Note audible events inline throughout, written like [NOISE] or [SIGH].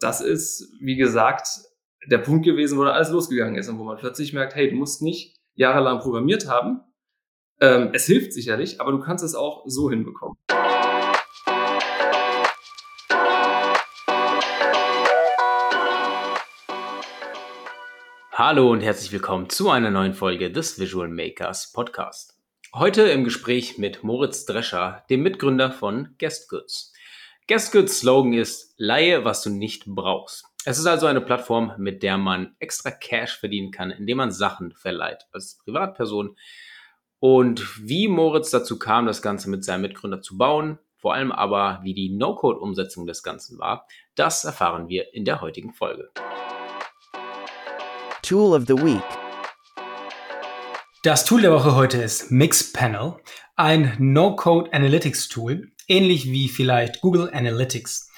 das ist, wie gesagt, der Punkt gewesen, wo da alles losgegangen ist und wo man plötzlich merkt, hey, du musst nicht jahrelang programmiert haben. Ähm, es hilft sicherlich, aber du kannst es auch so hinbekommen. Hallo und herzlich willkommen zu einer neuen Folge des Visual Makers Podcast. Heute im Gespräch mit Moritz Drescher, dem Mitgründer von Guest Goods. Guest Goods Slogan ist Leihe, was du nicht brauchst. Es ist also eine Plattform, mit der man extra Cash verdienen kann, indem man Sachen verleiht als Privatperson. Und wie Moritz dazu kam, das Ganze mit seinem Mitgründer zu bauen, vor allem aber wie die No-Code-Umsetzung des Ganzen war, das erfahren wir in der heutigen Folge. Tool of the Week. Das Tool der Woche heute ist Mixpanel, ein No-Code Analytics Tool, ähnlich wie vielleicht Google Analytics.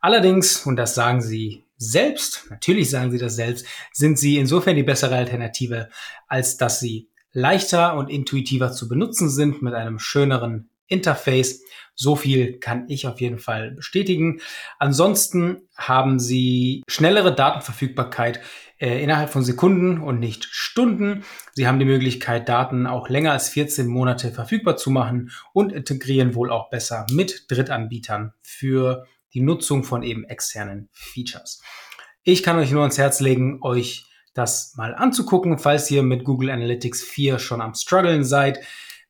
Allerdings, und das sagen sie selbst, natürlich sagen sie das selbst, sind sie insofern die bessere Alternative, als dass sie leichter und intuitiver zu benutzen sind mit einem schöneren Interface. So viel kann ich auf jeden Fall bestätigen. Ansonsten haben sie schnellere Datenverfügbarkeit äh, innerhalb von Sekunden und nicht Stunden. Sie haben die Möglichkeit, Daten auch länger als 14 Monate verfügbar zu machen und integrieren wohl auch besser mit Drittanbietern für die Nutzung von eben externen Features. Ich kann euch nur ans Herz legen, euch das mal anzugucken, falls ihr mit Google Analytics 4 schon am struggeln seid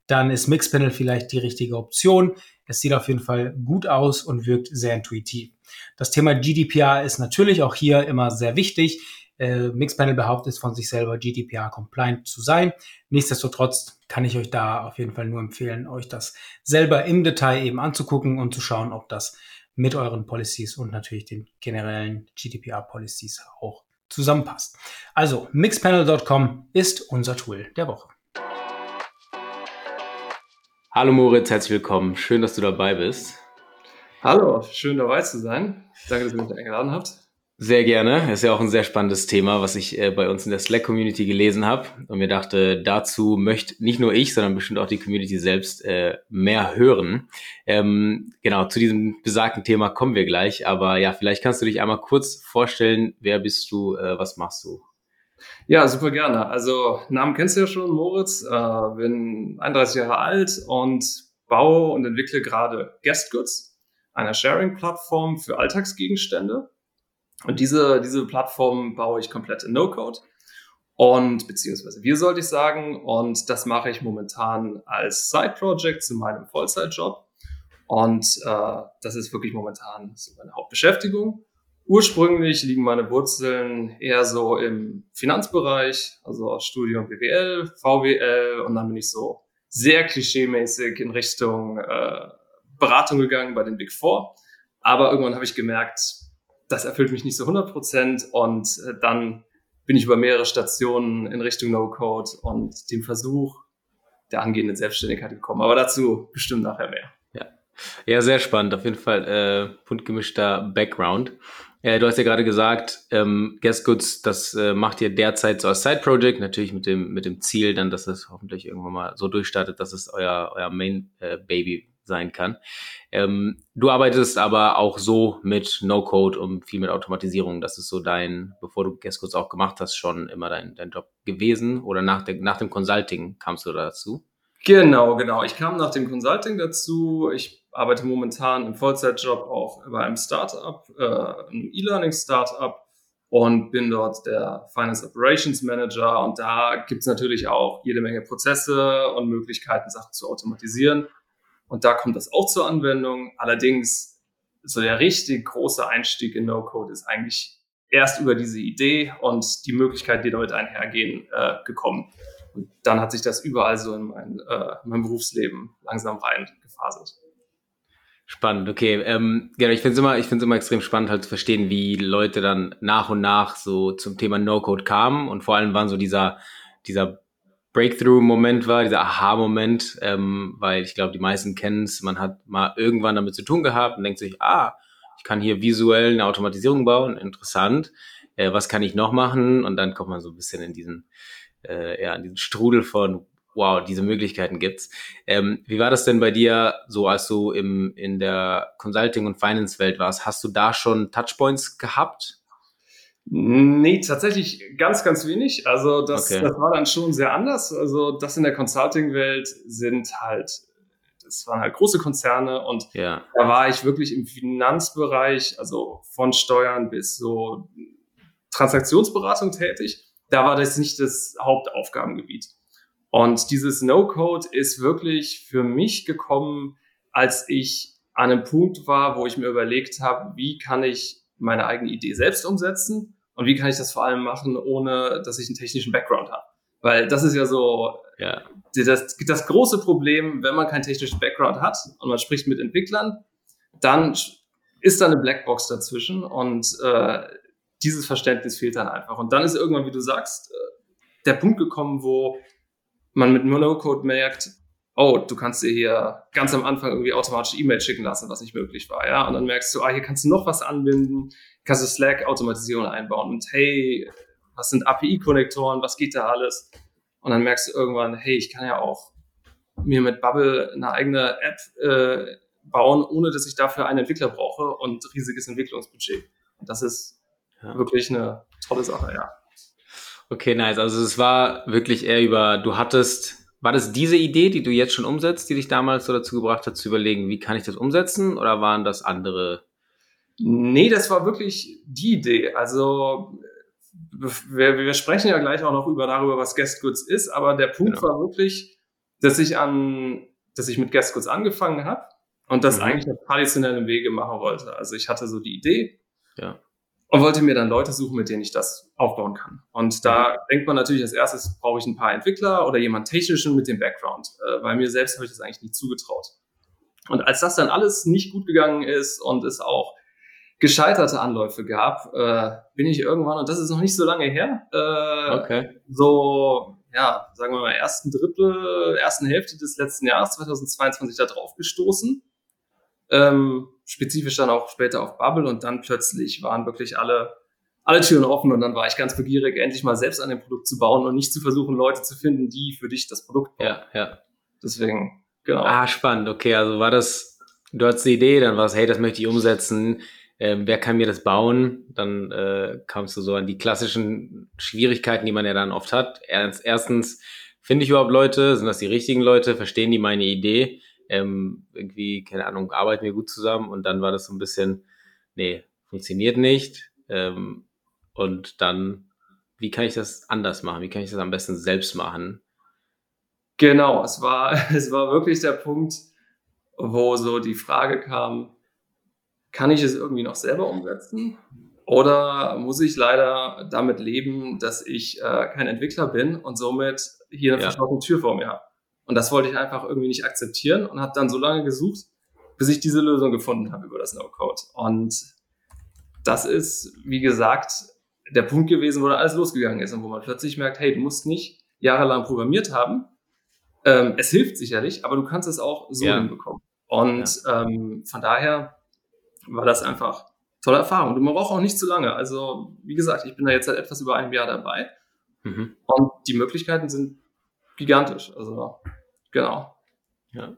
dann ist Mixpanel vielleicht die richtige Option. Es sieht auf jeden Fall gut aus und wirkt sehr intuitiv. Das Thema GDPR ist natürlich auch hier immer sehr wichtig. Äh, Mixpanel behauptet von sich selber, GDPR-compliant zu sein. Nichtsdestotrotz kann ich euch da auf jeden Fall nur empfehlen, euch das selber im Detail eben anzugucken und zu schauen, ob das mit euren Policies und natürlich den generellen GDPR-Policies auch zusammenpasst. Also, mixpanel.com ist unser Tool der Woche. Hallo Moritz, herzlich willkommen. Schön, dass du dabei bist. Hallo, schön dabei zu sein. Danke, dass ihr mich eingeladen habt. Sehr gerne. Ist ja auch ein sehr spannendes Thema, was ich äh, bei uns in der Slack-Community gelesen habe. Und mir dachte, dazu möchte nicht nur ich, sondern bestimmt auch die Community selbst äh, mehr hören. Ähm, genau, zu diesem besagten Thema kommen wir gleich. Aber ja, vielleicht kannst du dich einmal kurz vorstellen, wer bist du, äh, was machst du? Ja, super gerne. Also Namen kennst du ja schon, Moritz. Äh, bin 31 Jahre alt und baue und entwickle gerade Guest Goods, eine Sharing-Plattform für Alltagsgegenstände. Und diese, diese Plattform baue ich komplett in No-Code. Und beziehungsweise wir sollte ich sagen. Und das mache ich momentan als Side-Project zu meinem Vollzeitjob. Und äh, das ist wirklich momentan so meine Hauptbeschäftigung. Ursprünglich liegen meine Wurzeln eher so im Finanzbereich, also Studium BWL, VWL und dann bin ich so sehr klischeemäßig in Richtung äh, Beratung gegangen bei den Big Four. Aber irgendwann habe ich gemerkt, das erfüllt mich nicht so 100 Prozent und äh, dann bin ich über mehrere Stationen in Richtung No-Code und dem Versuch der angehenden Selbstständigkeit gekommen. Aber dazu bestimmt nachher mehr. Ja, ja sehr spannend. Auf jeden Fall äh, bunt gemischter Background. Äh, du hast ja gerade gesagt, ähm, Guest Goods, das äh, macht ihr derzeit so als Side-Project, natürlich mit dem, mit dem Ziel dann, dass es hoffentlich irgendwann mal so durchstartet, dass es euer, euer Main-Baby äh, sein kann. Ähm, du arbeitest aber auch so mit No-Code und viel mit Automatisierung. Das ist so dein, bevor du Guest Goods auch gemacht hast, schon immer dein, dein Job gewesen oder nach, der, nach dem Consulting kamst du dazu? Genau, genau. Ich kam nach dem Consulting dazu. Ich arbeite momentan im Vollzeitjob auch bei einem Startup, äh, einem E-Learning-Startup und bin dort der Finance Operations Manager. Und da gibt es natürlich auch jede Menge Prozesse und Möglichkeiten, Sachen zu automatisieren. Und da kommt das auch zur Anwendung. Allerdings, so der richtig große Einstieg in No-Code ist eigentlich erst über diese Idee und die Möglichkeiten, die damit einhergehen, äh, gekommen. Und dann hat sich das überall so in mein, äh, in mein Berufsleben langsam reingefasert. Spannend, okay. Ähm, genau, ich finde es immer, ich finde immer extrem spannend, halt zu verstehen, wie Leute dann nach und nach so zum Thema No-Code kamen und vor allem wann so dieser, dieser Breakthrough-Moment war, dieser Aha-Moment, ähm, weil ich glaube, die meisten kennen es, man hat mal irgendwann damit zu tun gehabt und denkt sich, ah, ich kann hier visuell eine Automatisierung bauen, interessant, äh, was kann ich noch machen? Und dann kommt man so ein bisschen in diesen, äh, ja, in diesen Strudel von, wow, diese Möglichkeiten gibt's. Ähm, wie war das denn bei dir, so als du im, in der Consulting- und Finance-Welt warst? Hast du da schon Touchpoints gehabt? Nee, tatsächlich ganz, ganz wenig. Also das, okay. das war dann schon sehr anders. Also das in der Consulting-Welt sind halt, das waren halt große Konzerne und ja. da war ich wirklich im Finanzbereich, also von Steuern bis so Transaktionsberatung tätig. Da war das nicht das Hauptaufgabengebiet. Und dieses No-Code ist wirklich für mich gekommen, als ich an einem Punkt war, wo ich mir überlegt habe, wie kann ich meine eigene Idee selbst umsetzen und wie kann ich das vor allem machen, ohne dass ich einen technischen Background habe? Weil das ist ja so ja. Das, das große Problem, wenn man keinen technischen Background hat und man spricht mit Entwicklern, dann ist da eine Blackbox dazwischen und äh, dieses Verständnis fehlt dann einfach. Und dann ist irgendwann, wie du sagst, äh, der Punkt gekommen, wo man mit No-Code merkt, oh, du kannst dir hier ganz am Anfang irgendwie automatisch E-Mail schicken lassen, was nicht möglich war, ja. Und dann merkst du, ah, hier kannst du noch was anbinden, kannst du Slack-Automatisierung einbauen und hey, was sind API-Konnektoren, was geht da alles? Und dann merkst du irgendwann, hey, ich kann ja auch mir mit Bubble eine eigene App äh, bauen, ohne dass ich dafür einen Entwickler brauche und riesiges Entwicklungsbudget. Und das ist ja. wirklich eine tolle Sache, ja. Okay, nice. Also es war wirklich eher über, du hattest war das diese Idee, die du jetzt schon umsetzt, die dich damals so dazu gebracht hat, zu überlegen, wie kann ich das umsetzen? Oder waren das andere? Nee, das war wirklich die Idee. Also wir, wir sprechen ja gleich auch noch über darüber, was Guest Goods ist, aber der Punkt genau. war wirklich, dass ich an, dass ich mit Guest Goods angefangen habe und das mhm. eigentlich auf traditionellen Wege machen wollte. Also ich hatte so die Idee. Ja und wollte mir dann Leute suchen, mit denen ich das aufbauen kann. Und da denkt man natürlich als erstes, brauche ich ein paar Entwickler oder jemand technischen mit dem Background, äh, weil mir selbst habe ich das eigentlich nicht zugetraut. Und als das dann alles nicht gut gegangen ist und es auch gescheiterte Anläufe gab, äh, bin ich irgendwann, und das ist noch nicht so lange her, äh, okay. so, ja, sagen wir mal, ersten Drittel, ersten Hälfte des letzten Jahres, 2022, da drauf gestoßen ähm, spezifisch dann auch später auf Bubble und dann plötzlich waren wirklich alle, alle Türen offen und dann war ich ganz begierig, endlich mal selbst an dem Produkt zu bauen und nicht zu versuchen, Leute zu finden, die für dich das Produkt bauen. Ja, ja. Deswegen, genau. Ah, spannend. Okay, also war das, du hattest die Idee, dann war es, hey, das möchte ich umsetzen. Ähm, wer kann mir das bauen? Dann äh, kamst du so an die klassischen Schwierigkeiten, die man ja dann oft hat. Erstens, finde ich überhaupt Leute? Sind das die richtigen Leute? Verstehen die meine Idee? Ähm, irgendwie, keine Ahnung, arbeiten wir gut zusammen und dann war das so ein bisschen, nee, funktioniert nicht. Ähm, und dann, wie kann ich das anders machen? Wie kann ich das am besten selbst machen? Genau, es war, [LAUGHS] es war wirklich der Punkt, wo so die Frage kam, kann ich es irgendwie noch selber umsetzen? Oder muss ich leider damit leben, dass ich äh, kein Entwickler bin und somit hier eine ja. verschlossene Tür vor mir habe? Und das wollte ich einfach irgendwie nicht akzeptieren und habe dann so lange gesucht, bis ich diese Lösung gefunden habe über das No-Code. Und das ist, wie gesagt, der Punkt gewesen, wo da alles losgegangen ist und wo man plötzlich merkt, hey, du musst nicht jahrelang programmiert haben. Ähm, es hilft sicherlich, aber du kannst es auch so ja. hinbekommen. Und ja. ähm, von daher war das einfach tolle Erfahrung. Und man braucht auch nicht zu lange. Also, wie gesagt, ich bin da jetzt seit etwas über einem Jahr dabei. Mhm. Und die Möglichkeiten sind gigantisch. Also, genau. Ja.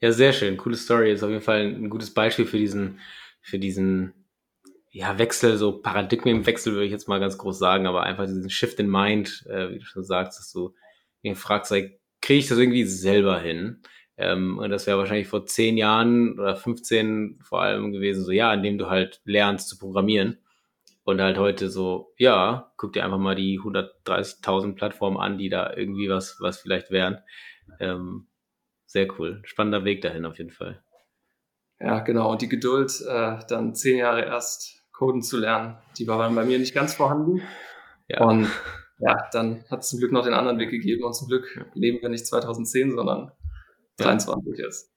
Ja, sehr schön. Coole Story. Ist auf jeden Fall ein gutes Beispiel für diesen, für diesen, ja, Wechsel, so Paradigmenwechsel würde ich jetzt mal ganz groß sagen, aber einfach diesen Shift in Mind, äh, wie du schon sagst, dass du fragst, like, kriege ich das irgendwie selber hin? Ähm, und das wäre wahrscheinlich vor zehn Jahren oder 15 vor allem gewesen, so ja, indem du halt lernst zu programmieren. Und halt heute so, ja, guck dir einfach mal die 130.000 Plattformen an, die da irgendwie was, was vielleicht wären. Ähm, sehr cool. Spannender Weg dahin auf jeden Fall. Ja, genau. Und die Geduld, äh, dann zehn Jahre erst coden zu lernen, die war dann bei mir nicht ganz vorhanden. Ja. Und [LAUGHS] ja, dann hat es zum Glück noch den anderen Weg gegeben und zum Glück leben wir nicht 2010, sondern 23 ja. jetzt.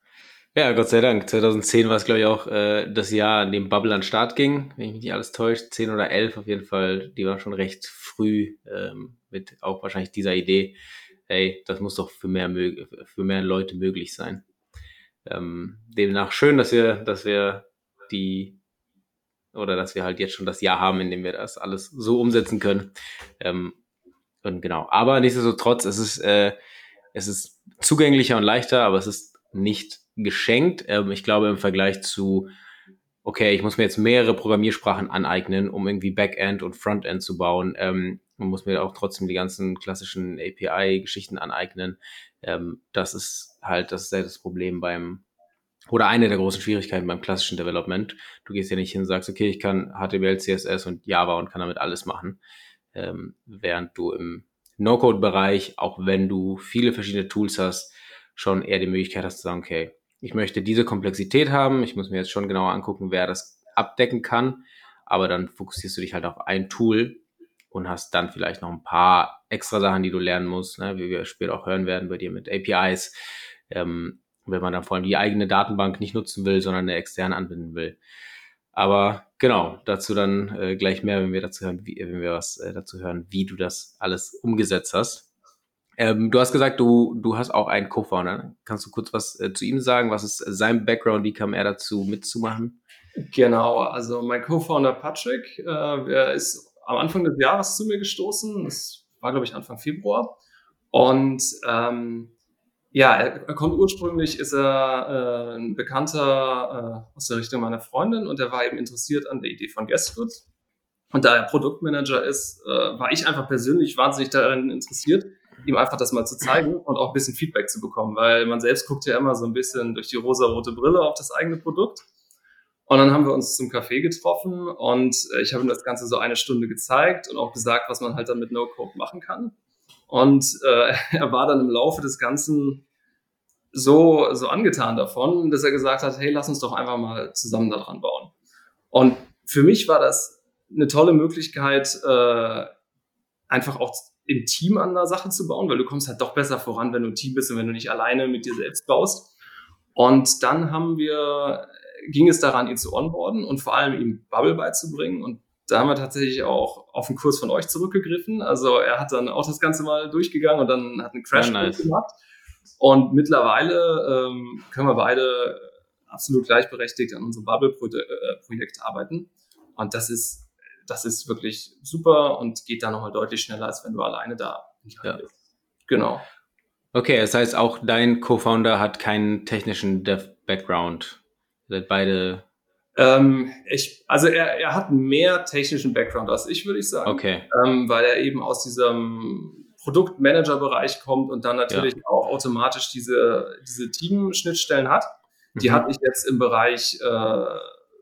Ja, Gott sei Dank. 2010 war es, glaube ich, auch äh, das Jahr, an dem Bubble an Start ging, wenn ich mich nicht alles täusche. 10 oder 11 auf jeden Fall. Die war schon recht früh ähm, mit auch wahrscheinlich dieser Idee, hey, das muss doch für mehr, für mehr Leute möglich sein. Ähm, demnach schön, dass wir, dass wir die oder dass wir halt jetzt schon das Jahr haben, in dem wir das alles so umsetzen können. Ähm, und genau. Aber nichtsdestotrotz, es ist äh, es ist zugänglicher und leichter, aber es ist nicht geschenkt. Ähm, ich glaube im Vergleich zu, okay, ich muss mir jetzt mehrere Programmiersprachen aneignen, um irgendwie Backend und Frontend zu bauen. Ähm, man muss mir auch trotzdem die ganzen klassischen API-Geschichten aneignen. Ähm, das ist halt, das ist das Problem beim, oder eine der großen Schwierigkeiten beim klassischen Development. Du gehst ja nicht hin und sagst, okay, ich kann HTML, CSS und Java und kann damit alles machen. Ähm, während du im No-Code-Bereich, auch wenn du viele verschiedene Tools hast, schon eher die Möglichkeit hast zu sagen, okay, ich möchte diese Komplexität haben, ich muss mir jetzt schon genauer angucken, wer das abdecken kann, aber dann fokussierst du dich halt auf ein Tool und hast dann vielleicht noch ein paar extra Sachen, die du lernen musst, ne, wie wir später auch hören werden bei dir mit APIs, ähm, wenn man dann vor allem die eigene Datenbank nicht nutzen will, sondern eine externe anbinden will. Aber genau, dazu dann äh, gleich mehr, wenn wir dazu hören, wie, wenn wir was äh, dazu hören, wie du das alles umgesetzt hast. Ähm, du hast gesagt, du, du hast auch einen Co-Founder. Kannst du kurz was äh, zu ihm sagen? Was ist sein Background? Wie kam er dazu mitzumachen? Genau, also mein Co-Founder Patrick, äh, er ist am Anfang des Jahres zu mir gestoßen. Das war, glaube ich, Anfang Februar. Und ähm, ja, er, er kommt ursprünglich, ist er äh, ein Bekannter äh, aus der Richtung meiner Freundin und er war eben interessiert an der Idee von Guestgood. Und da er Produktmanager ist, äh, war ich einfach persönlich wahnsinnig daran interessiert, ihm einfach das mal zu zeigen und auch ein bisschen Feedback zu bekommen, weil man selbst guckt ja immer so ein bisschen durch die rosa-rote Brille auf das eigene Produkt. Und dann haben wir uns zum Café getroffen und äh, ich habe ihm das Ganze so eine Stunde gezeigt und auch gesagt, was man halt dann mit No-Code machen kann. Und äh, [LAUGHS] er war dann im Laufe des Ganzen so, so angetan davon, dass er gesagt hat, hey, lass uns doch einfach mal zusammen daran bauen. Und für mich war das eine tolle Möglichkeit, äh, einfach auch im Team an der Sache zu bauen, weil du kommst halt doch besser voran, wenn du ein Team bist und wenn du nicht alleine mit dir selbst baust. Und dann haben wir, ging es daran, ihn zu onboarden und vor allem ihm Bubble beizubringen. Und da haben wir tatsächlich auch auf den Kurs von euch zurückgegriffen. Also er hat dann auch das Ganze mal durchgegangen und dann hat einen Crash nice. gemacht. Und mittlerweile ähm, können wir beide absolut gleichberechtigt an unserem Bubble-Projekt arbeiten. Und das ist, das ist wirklich super und geht da nochmal deutlich schneller, als wenn du alleine da ja. bist. Genau. Okay, das heißt auch dein Co-Founder hat keinen technischen Dev-Background. Seid beide ähm, ich, also er, er hat mehr technischen Background als ich, würde ich sagen. Okay. Ähm, weil er eben aus diesem Produktmanager-Bereich kommt und dann natürlich ja. auch automatisch diese, diese Team-Schnittstellen hat. Die mhm. hatte ich jetzt im Bereich äh,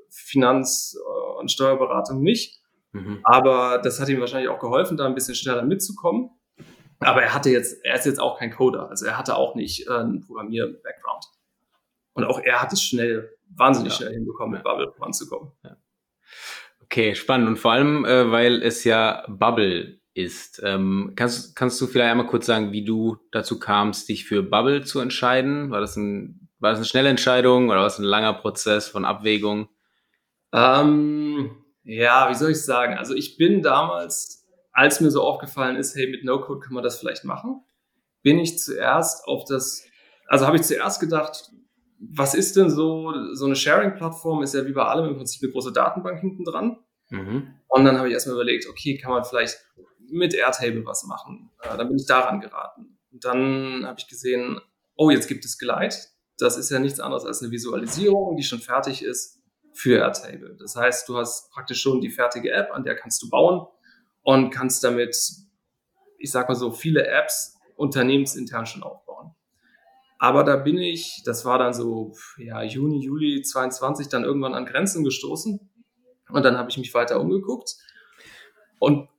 Finanz- und Steuerberatung nicht. Mhm. Aber das hat ihm wahrscheinlich auch geholfen, da ein bisschen schneller mitzukommen. Aber er hatte jetzt, er ist jetzt auch kein Coder, also er hatte auch nicht äh, einen Programmier-Background. Und auch er hat es schnell wahnsinnig ja. schnell hinbekommen, mit Bubble voranzukommen. Ja. Okay, spannend. Und vor allem, äh, weil es ja Bubble ist. Ähm, kannst, kannst du vielleicht einmal kurz sagen, wie du dazu kamst, dich für Bubble zu entscheiden? War das, ein, war das eine schnelle Entscheidung oder war es ein langer Prozess von Abwägung? Ähm, ja, wie soll ich sagen? Also ich bin damals, als mir so aufgefallen ist, hey, mit No-Code kann man das vielleicht machen, bin ich zuerst auf das, also habe ich zuerst gedacht, was ist denn so, so eine Sharing-Plattform ist ja wie bei allem im Prinzip eine große Datenbank hinten dran. Mhm. Und dann habe ich erstmal überlegt, okay, kann man vielleicht mit Airtable was machen? Äh, dann bin ich daran geraten. Und dann habe ich gesehen, oh, jetzt gibt es Glide. Das ist ja nichts anderes als eine Visualisierung, die schon fertig ist für Airtable. Das heißt, du hast praktisch schon die fertige App, an der kannst du bauen und kannst damit, ich sag mal so, viele Apps unternehmensintern schon aufbauen. Aber da bin ich, das war dann so ja, Juni, Juli 22, dann irgendwann an Grenzen gestoßen. Und dann habe ich mich weiter umgeguckt. Und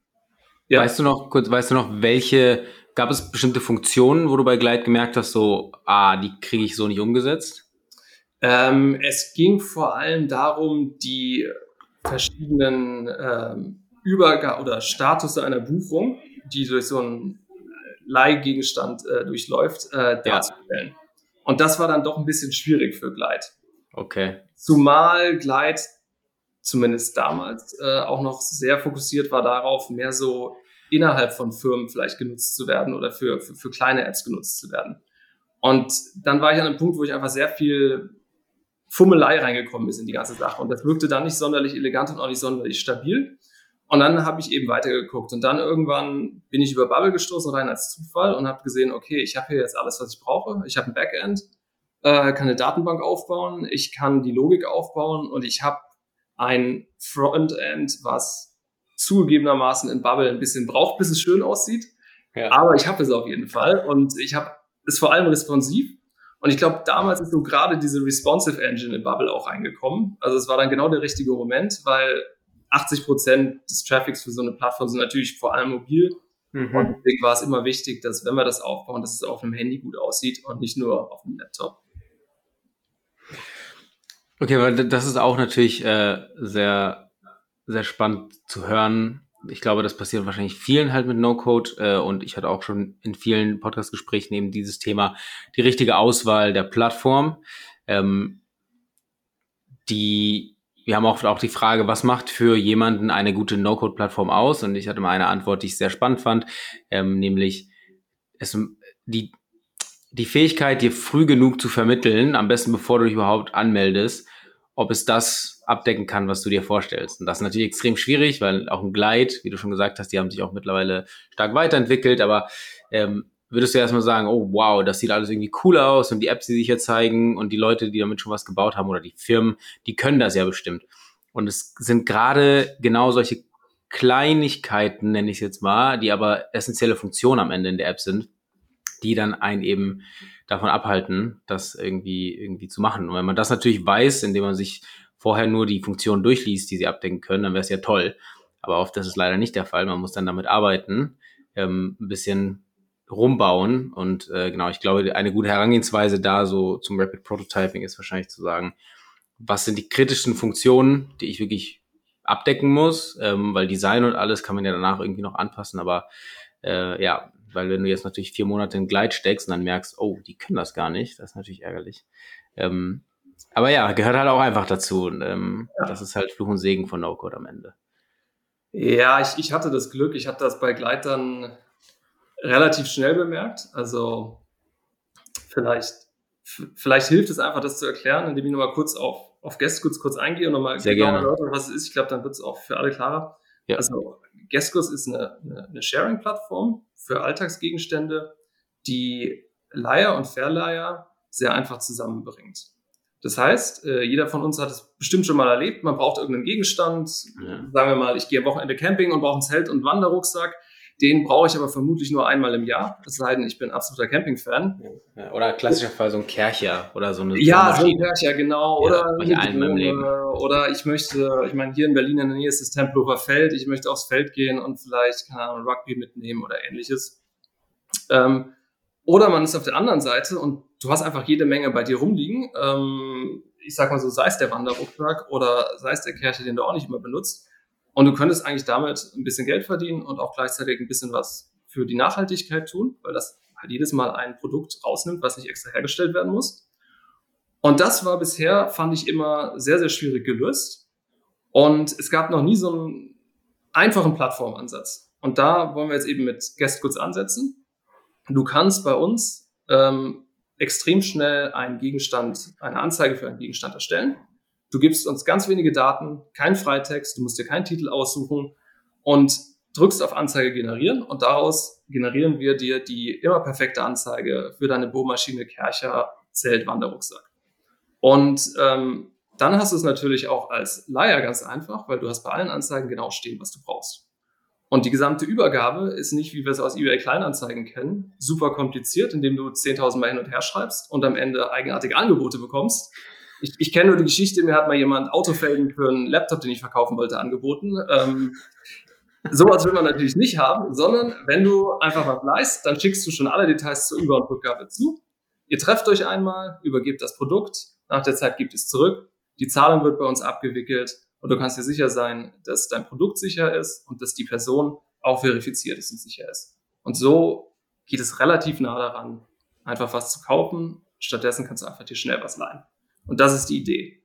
ja. Weißt du noch, kurz, weißt du noch, welche, gab es bestimmte Funktionen, wo du bei Glide gemerkt hast, so, ah, die kriege ich so nicht umgesetzt? Ähm, es ging vor allem darum, die verschiedenen ähm, Übergabe oder Status einer Buchung, die durch so ein Leihgegenstand äh, durchläuft, äh, darzustellen. Ja. Und das war dann doch ein bisschen schwierig für Glide. Okay. Zumal Glide zumindest damals äh, auch noch sehr fokussiert war darauf, mehr so innerhalb von Firmen vielleicht genutzt zu werden oder für, für, für kleine Apps genutzt zu werden. Und dann war ich an einem Punkt, wo ich einfach sehr viel Fummelei reingekommen ist in die ganze Sache. Und das wirkte dann nicht sonderlich elegant und auch nicht sonderlich stabil. Und dann habe ich eben weitergeguckt. Und dann irgendwann bin ich über Bubble gestoßen, rein als Zufall und habe gesehen, okay, ich habe hier jetzt alles, was ich brauche. Ich habe ein Backend, äh, kann eine Datenbank aufbauen, ich kann die Logik aufbauen und ich habe ein Frontend, was zugegebenermaßen in Bubble ein bisschen braucht, bis es schön aussieht. Ja. Aber ich habe es auf jeden Fall und ich habe es vor allem responsiv. Und ich glaube, damals ist so gerade diese Responsive Engine in Bubble auch reingekommen. Also es war dann genau der richtige Moment, weil 80 Prozent des Traffics für so eine Plattform sind natürlich vor allem mobil. Mhm. Und deswegen war es immer wichtig, dass wenn wir das aufbauen, dass es auf einem Handy gut aussieht und nicht nur auf einem Laptop. Okay, weil das ist auch natürlich äh, sehr, sehr spannend zu hören. Ich glaube, das passiert wahrscheinlich vielen halt mit No-Code äh, und ich hatte auch schon in vielen Podcast-Gesprächen eben dieses Thema, die richtige Auswahl der Plattform. Ähm, die, wir haben auch, auch die Frage, was macht für jemanden eine gute No-Code-Plattform aus? Und ich hatte mal eine Antwort, die ich sehr spannend fand, ähm, nämlich es, die, die Fähigkeit, dir früh genug zu vermitteln, am besten bevor du dich überhaupt anmeldest, ob es das abdecken kann, was du dir vorstellst. Und das ist natürlich extrem schwierig, weil auch ein Glide, wie du schon gesagt hast, die haben sich auch mittlerweile stark weiterentwickelt, aber ähm, würdest du erstmal sagen, oh wow, das sieht alles irgendwie cool aus und die Apps, die sich hier zeigen und die Leute, die damit schon was gebaut haben oder die Firmen, die können das ja bestimmt. Und es sind gerade genau solche Kleinigkeiten, nenne ich es jetzt mal, die aber essentielle Funktionen am Ende in der App sind, die dann einen eben davon abhalten, das irgendwie, irgendwie zu machen. Und wenn man das natürlich weiß, indem man sich vorher nur die Funktionen durchliest, die sie abdecken können, dann wäre es ja toll. Aber oft ist es leider nicht der Fall. Man muss dann damit arbeiten, ähm, ein bisschen rumbauen. Und äh, genau, ich glaube, eine gute Herangehensweise da so zum Rapid Prototyping ist wahrscheinlich zu sagen, was sind die kritischen Funktionen, die ich wirklich abdecken muss, ähm, weil Design und alles kann man ja danach irgendwie noch anpassen, aber äh, ja, weil wenn du jetzt natürlich vier Monate in Gleit steckst und dann merkst, oh, die können das gar nicht, das ist natürlich ärgerlich. Ähm, aber ja, gehört halt auch einfach dazu. Und, ähm, ja. Das ist halt Fluch und Segen von No-Code am Ende. Ja, ich, ich hatte das Glück, ich habe das bei Gleit dann relativ schnell bemerkt. Also vielleicht, vielleicht hilft es einfach, das zu erklären, indem ich nochmal kurz auf, auf Guestgoods kurz eingehe und nochmal Sehr genau erläutere, was es ist. Ich glaube, dann wird es auch für alle klarer. Ja. Also Guestgoods ist eine, eine, eine Sharing-Plattform für Alltagsgegenstände, die Leier und Verleiher sehr einfach zusammenbringt. Das heißt, äh, jeder von uns hat es bestimmt schon mal erlebt. Man braucht irgendeinen Gegenstand. Ja. Sagen wir mal, ich gehe am Wochenende Camping und brauche ein Zelt und Wanderrucksack. Den brauche ich aber vermutlich nur einmal im Jahr. Es sei denn, ich bin absoluter Camping-Fan. Ja, oder klassischer Fall so ein Kercher oder so eine. Ja, so ein Kercher, genau. Ja, oder, eine oder ich möchte, ich meine, hier in Berlin in der Nähe ist das Tempelhofer Feld. Ich möchte aufs Feld gehen und vielleicht, keine Ahnung, Rugby mitnehmen oder ähnliches. Ähm, oder man ist auf der anderen Seite und du hast einfach jede Menge bei dir rumliegen. Ähm, ich sag mal so, sei es der Wanderrucksack oder sei es der Kercher, den du auch nicht immer benutzt. Und du könntest eigentlich damit ein bisschen Geld verdienen und auch gleichzeitig ein bisschen was für die Nachhaltigkeit tun, weil das halt jedes Mal ein Produkt rausnimmt, was nicht extra hergestellt werden muss. Und das war bisher, fand ich immer sehr, sehr schwierig gelöst. Und es gab noch nie so einen einfachen Plattformansatz. Und da wollen wir jetzt eben mit Guest Goods ansetzen. Du kannst bei uns ähm, extrem schnell einen Gegenstand, eine Anzeige für einen Gegenstand erstellen. Du gibst uns ganz wenige Daten, kein Freitext, du musst dir keinen Titel aussuchen und drückst auf Anzeige generieren und daraus generieren wir dir die immer perfekte Anzeige für deine Bohrmaschine, Kercher, Zelt, Wanderrucksack. Und ähm, dann hast du es natürlich auch als Leier ganz einfach, weil du hast bei allen Anzeigen genau stehen, was du brauchst. Und die gesamte Übergabe ist nicht, wie wir es aus eBay Kleinanzeigen kennen, super kompliziert, indem du 10.000 Mal hin und her schreibst und am Ende eigenartige Angebote bekommst. Ich, ich kenne nur die Geschichte, mir hat mal jemand Autofelgen für einen Laptop, den ich verkaufen wollte, angeboten. Ähm, sowas will man natürlich nicht haben, sondern wenn du einfach mal leist, dann schickst du schon alle Details zur Über- und Rückgabe zu. Ihr trefft euch einmal, übergebt das Produkt, nach der Zeit gibt es zurück, die Zahlung wird bei uns abgewickelt und du kannst dir sicher sein, dass dein Produkt sicher ist und dass die Person auch verifiziert ist und sicher ist. Und so geht es relativ nah daran, einfach was zu kaufen. Stattdessen kannst du einfach dir schnell was leihen. Und das ist die Idee.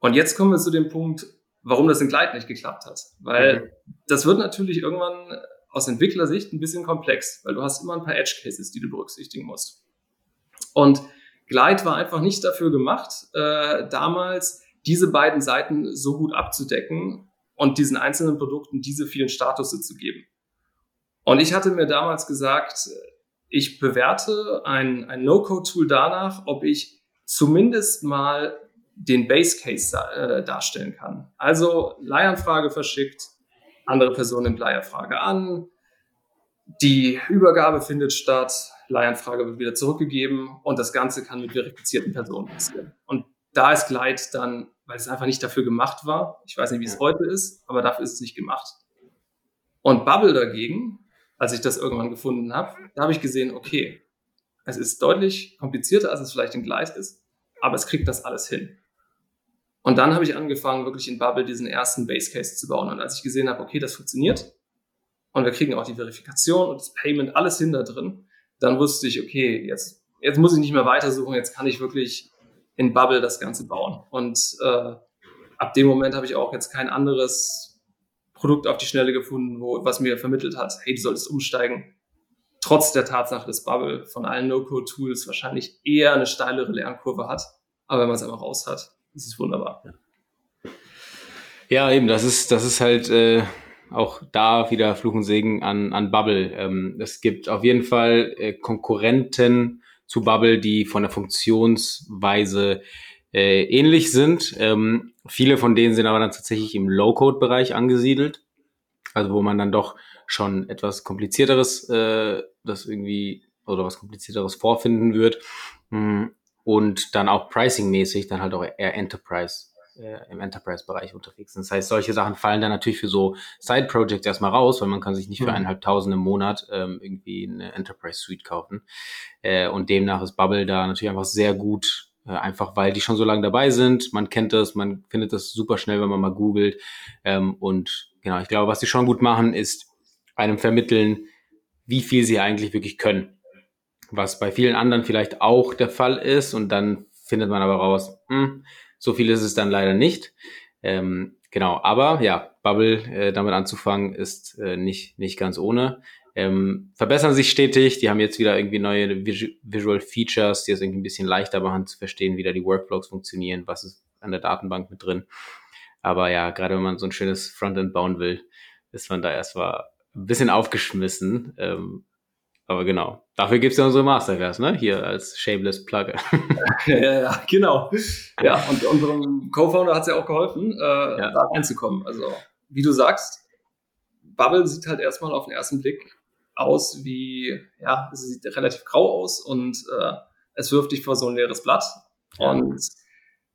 Und jetzt kommen wir zu dem Punkt, warum das in Glide nicht geklappt hat. Weil mhm. das wird natürlich irgendwann aus Entwicklersicht ein bisschen komplex, weil du hast immer ein paar Edge Cases, die du berücksichtigen musst. Und Glide war einfach nicht dafür gemacht, äh, damals diese beiden Seiten so gut abzudecken, und diesen einzelnen Produkten diese vielen Statusse zu geben. Und ich hatte mir damals gesagt, ich bewerte ein, ein No-Code-Tool danach, ob ich zumindest mal den Base Case äh, darstellen kann. Also Leihanfrage verschickt, andere Person nimmt Leihanfrage an, die Übergabe findet statt, Leihanfrage wird wieder zurückgegeben und das Ganze kann mit verifizierten Personen passieren. Und da ist Glide dann, weil es einfach nicht dafür gemacht war, ich weiß nicht, wie es heute ist, aber dafür ist es nicht gemacht. Und Bubble dagegen, als ich das irgendwann gefunden habe, da habe ich gesehen, okay, es ist deutlich komplizierter, als es vielleicht in Glide ist, aber es kriegt das alles hin. Und dann habe ich angefangen, wirklich in Bubble diesen ersten Base Case zu bauen. Und als ich gesehen habe, okay, das funktioniert und wir kriegen auch die Verifikation und das Payment, alles hin da drin, dann wusste ich, okay, jetzt, jetzt muss ich nicht mehr weitersuchen, jetzt kann ich wirklich in Bubble das Ganze bauen. Und äh, ab dem Moment habe ich auch jetzt kein anderes Produkt auf die Schnelle gefunden, wo, was mir vermittelt hat, hey, du solltest umsteigen. Trotz der Tatsache, dass Bubble von allen No-Code-Tools wahrscheinlich eher eine steilere Lernkurve hat. Aber wenn man es einfach raus hat, ist wunderbar. Ja, eben, das ist, das ist halt äh, auch da wieder Fluch und Segen an, an Bubble. Ähm, es gibt auf jeden Fall äh, Konkurrenten zu Bubble, die von der Funktionsweise äh, ähnlich sind. Ähm, viele von denen sind aber dann tatsächlich im Low-Code-Bereich angesiedelt. Also wo man dann doch schon etwas komplizierteres, äh, das irgendwie oder was komplizierteres vorfinden wird. Hm, und dann auch pricing-mäßig dann halt auch eher Enterprise äh, im Enterprise-Bereich unterwegs sind. Das heißt, solche Sachen fallen dann natürlich für so Side-Projects erstmal raus, weil man kann sich nicht für mhm. eineinhalbtausend im Monat ähm, irgendwie eine Enterprise-Suite kaufen. Äh, und demnach ist Bubble da natürlich einfach sehr gut, äh, einfach weil die schon so lange dabei sind. Man kennt das, man findet das super schnell, wenn man mal googelt. Ähm, und genau, ich glaube, was sie schon gut machen, ist einem vermitteln, wie viel sie eigentlich wirklich können was bei vielen anderen vielleicht auch der Fall ist. Und dann findet man aber raus, hm, so viel ist es dann leider nicht. Ähm, genau, aber ja, Bubble äh, damit anzufangen ist äh, nicht, nicht ganz ohne. Ähm, verbessern sich stetig, die haben jetzt wieder irgendwie neue Visual Features, die es irgendwie ein bisschen leichter machen zu verstehen, wie da die Workflows funktionieren, was ist an der Datenbank mit drin. Aber ja, gerade wenn man so ein schönes Frontend bauen will, ist man da erstmal ein bisschen aufgeschmissen. Ähm, aber genau, dafür gibt's ja unsere Masterclass, ne? Hier als Shameless Plugger. [LAUGHS] ja, ja, genau. Ja, und unserem Co-Founder hat's ja auch geholfen, äh, ja. da reinzukommen. Also, wie du sagst, Bubble sieht halt erstmal auf den ersten Blick aus wie, ja, es sieht relativ grau aus und äh, es wirft dich vor so ein leeres Blatt. Ja. Und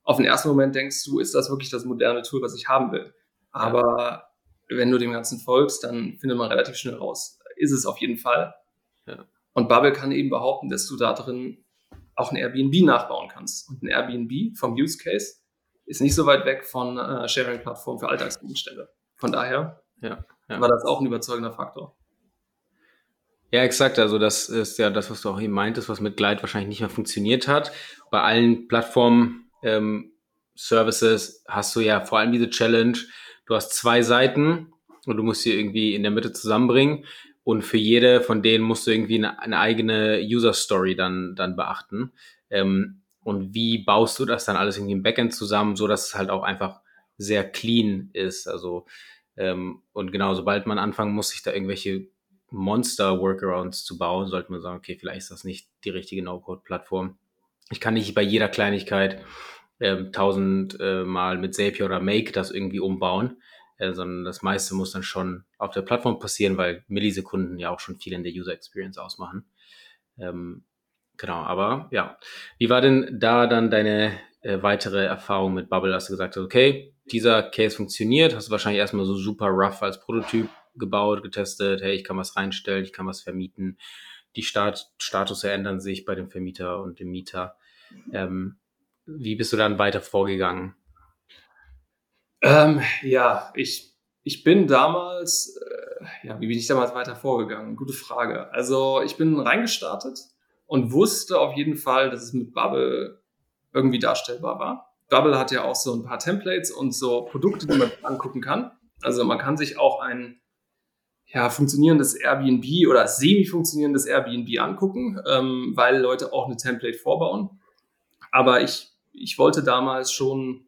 auf den ersten Moment denkst du, ist das wirklich das moderne Tool, was ich haben will? Aber wenn du dem Ganzen folgst, dann findet man relativ schnell raus, ist es auf jeden Fall. Ja. Und Bubble kann eben behaupten, dass du da drin auch ein Airbnb nachbauen kannst. Und ein Airbnb vom Use Case ist nicht so weit weg von äh, Sharing-Plattformen für Alltagsgegenstände. Von daher ja, ja. war das auch ein überzeugender Faktor. Ja, exakt. Also das ist ja das, was du auch eben meintest, was mit Glide wahrscheinlich nicht mehr funktioniert hat. Bei allen Plattformen ähm, Services hast du ja vor allem diese Challenge. Du hast zwei Seiten und du musst sie irgendwie in der Mitte zusammenbringen. Und für jede von denen musst du irgendwie eine, eine eigene User Story dann, dann beachten. Ähm, und wie baust du das dann alles irgendwie im Backend zusammen, so dass es halt auch einfach sehr clean ist. Also ähm, und genau, sobald man anfangen muss, sich da irgendwelche Monster-Workarounds zu bauen, sollte man sagen, okay, vielleicht ist das nicht die richtige No-Code-Plattform. Ich kann nicht bei jeder Kleinigkeit ähm, tausend äh, mit Zapier oder Make das irgendwie umbauen äh, sondern das meiste muss dann schon auf der Plattform passieren, weil Millisekunden ja auch schon viel in der User Experience ausmachen. Ähm, genau, aber ja. Wie war denn da dann deine äh, weitere Erfahrung mit Bubble, dass du gesagt hast, okay, dieser Case funktioniert, hast du wahrscheinlich erstmal so super rough als Prototyp gebaut, getestet, hey, ich kann was reinstellen, ich kann was vermieten, die Start Status ändern sich bei dem Vermieter und dem Mieter. Ähm, wie bist du dann weiter vorgegangen? Ähm, ja, ich, ich bin damals, äh, ja, wie bin ich damals weiter vorgegangen? Gute Frage. Also ich bin reingestartet und wusste auf jeden Fall, dass es mit Bubble irgendwie darstellbar war. Bubble hat ja auch so ein paar Templates und so Produkte, die man angucken kann. Also man kann sich auch ein ja, funktionierendes Airbnb oder semi-funktionierendes Airbnb angucken, ähm, weil Leute auch eine Template vorbauen. Aber ich, ich wollte damals schon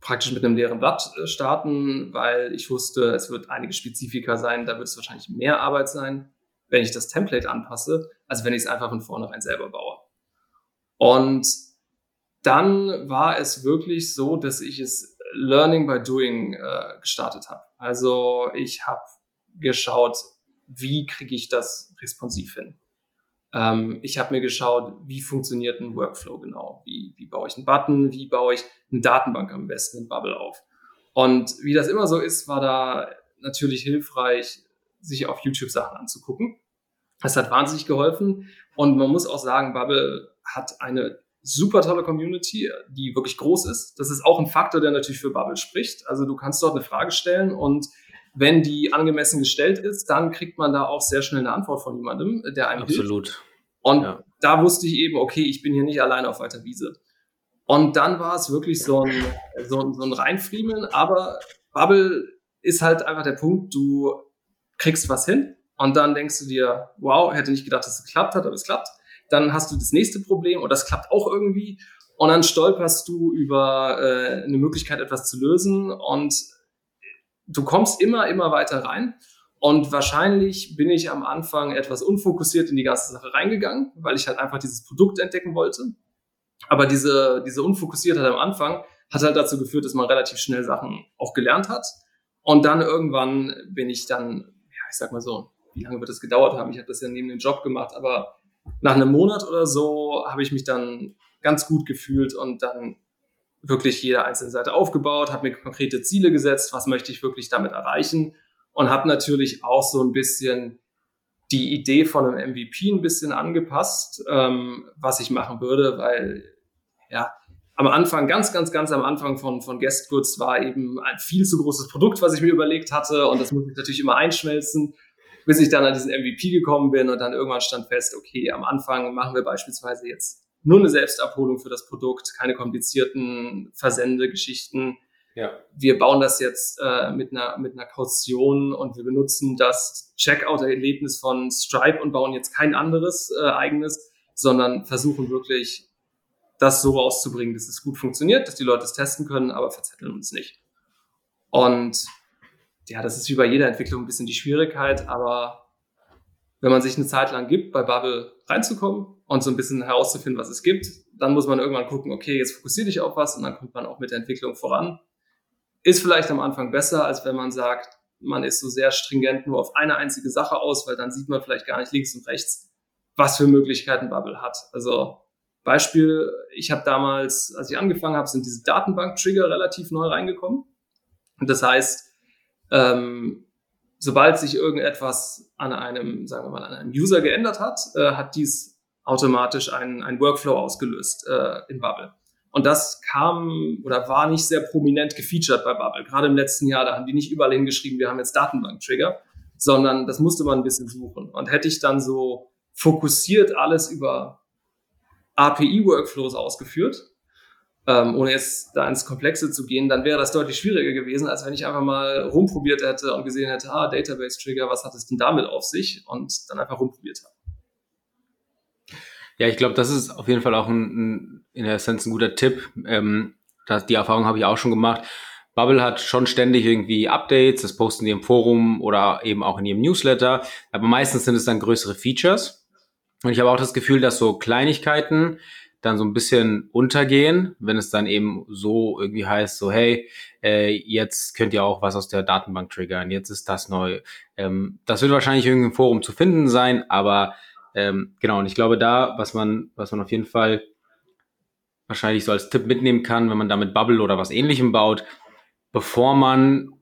praktisch mit einem leeren Blatt äh, starten, weil ich wusste, es wird einige Spezifika sein, da wird es wahrscheinlich mehr Arbeit sein, wenn ich das Template anpasse, als wenn ich es einfach von vornherein selber baue. Und dann war es wirklich so, dass ich es Learning by Doing äh, gestartet habe. Also ich habe geschaut, wie kriege ich das responsiv hin. Ähm, ich habe mir geschaut, wie funktioniert ein Workflow genau, wie, wie baue ich einen Button, wie baue ich eine Datenbank am besten in Bubble auf. Und wie das immer so ist, war da natürlich hilfreich, sich auf YouTube Sachen anzugucken. Das hat wahnsinnig geholfen. Und man muss auch sagen, Bubble hat eine super tolle Community, die wirklich groß ist. Das ist auch ein Faktor, der natürlich für Bubble spricht. Also du kannst dort eine Frage stellen und wenn die angemessen gestellt ist, dann kriegt man da auch sehr schnell eine Antwort von jemandem, der einem Absolut. Hilft. Und ja. da wusste ich eben, okay, ich bin hier nicht alleine auf weiter Wiese. Und dann war es wirklich so ein, so ein, so ein Reinfriemeln, aber Bubble ist halt einfach der Punkt, du kriegst was hin und dann denkst du dir, wow, hätte nicht gedacht, dass es geklappt hat, aber es klappt. Dann hast du das nächste Problem und das klappt auch irgendwie und dann stolperst du über äh, eine Möglichkeit, etwas zu lösen und du kommst immer, immer weiter rein. Und wahrscheinlich bin ich am Anfang etwas unfokussiert in die ganze Sache reingegangen, weil ich halt einfach dieses Produkt entdecken wollte. Aber diese, diese Unfokussiertheit am Anfang hat halt dazu geführt, dass man relativ schnell Sachen auch gelernt hat. Und dann irgendwann bin ich dann, ja, ich sag mal so, wie lange wird das gedauert haben? Ich habe das ja neben dem Job gemacht, aber nach einem Monat oder so habe ich mich dann ganz gut gefühlt und dann wirklich jede einzelne Seite aufgebaut, habe mir konkrete Ziele gesetzt, was möchte ich wirklich damit erreichen und habe natürlich auch so ein bisschen die Idee von einem MVP ein bisschen angepasst, ähm, was ich machen würde, weil ja am Anfang, ganz, ganz, ganz am Anfang von, von Guest Goods war eben ein viel zu großes Produkt, was ich mir überlegt hatte und das muss ich natürlich immer einschmelzen, bis ich dann an diesen MVP gekommen bin und dann irgendwann stand fest, okay, am Anfang machen wir beispielsweise jetzt nur eine Selbstabholung für das Produkt, keine komplizierten Versendegeschichten. Ja. Wir bauen das jetzt äh, mit, einer, mit einer Kaution und wir benutzen das Checkout-Erlebnis von Stripe und bauen jetzt kein anderes äh, eigenes, sondern versuchen wirklich das so rauszubringen, dass es gut funktioniert, dass die Leute es testen können, aber verzetteln uns nicht. Und ja, das ist wie bei jeder Entwicklung ein bisschen die Schwierigkeit, aber wenn man sich eine Zeit lang gibt, bei Bubble reinzukommen und so ein bisschen herauszufinden, was es gibt. Dann muss man irgendwann gucken, okay, jetzt fokussiere dich auf was und dann kommt man auch mit der Entwicklung voran. Ist vielleicht am Anfang besser, als wenn man sagt, man ist so sehr stringent nur auf eine einzige Sache aus, weil dann sieht man vielleicht gar nicht links und rechts, was für Möglichkeiten Bubble hat. Also Beispiel, ich habe damals, als ich angefangen habe, sind diese Datenbank-Trigger relativ neu reingekommen. Und das heißt, ähm, sobald sich irgendetwas an einem, sagen wir mal, an einem User geändert hat, äh, hat dies automatisch ein, ein Workflow ausgelöst äh, in Bubble. Und das kam oder war nicht sehr prominent gefeatured bei Bubble. Gerade im letzten Jahr, da haben die nicht überall hingeschrieben, wir haben jetzt Datenbank-Trigger, sondern das musste man ein bisschen suchen. Und hätte ich dann so fokussiert alles über API-Workflows ausgeführt, ähm, ohne jetzt da ins Komplexe zu gehen, dann wäre das deutlich schwieriger gewesen, als wenn ich einfach mal rumprobiert hätte und gesehen hätte, ah, Database-Trigger, was hat es denn damit auf sich? Und dann einfach rumprobiert habe. Ja, ich glaube, das ist auf jeden Fall auch ein, ein, in der Essenz ein guter Tipp. Ähm, das, die Erfahrung habe ich auch schon gemacht. Bubble hat schon ständig irgendwie Updates, das posten die im Forum oder eben auch in ihrem Newsletter, aber meistens sind es dann größere Features. Und ich habe auch das Gefühl, dass so Kleinigkeiten dann so ein bisschen untergehen, wenn es dann eben so irgendwie heißt, so hey, äh, jetzt könnt ihr auch was aus der Datenbank triggern, jetzt ist das neu. Ähm, das wird wahrscheinlich irgendwie im Forum zu finden sein, aber ähm, genau, und ich glaube da, was man, was man auf jeden Fall wahrscheinlich so als Tipp mitnehmen kann, wenn man damit Bubble oder was ähnlichem baut, bevor man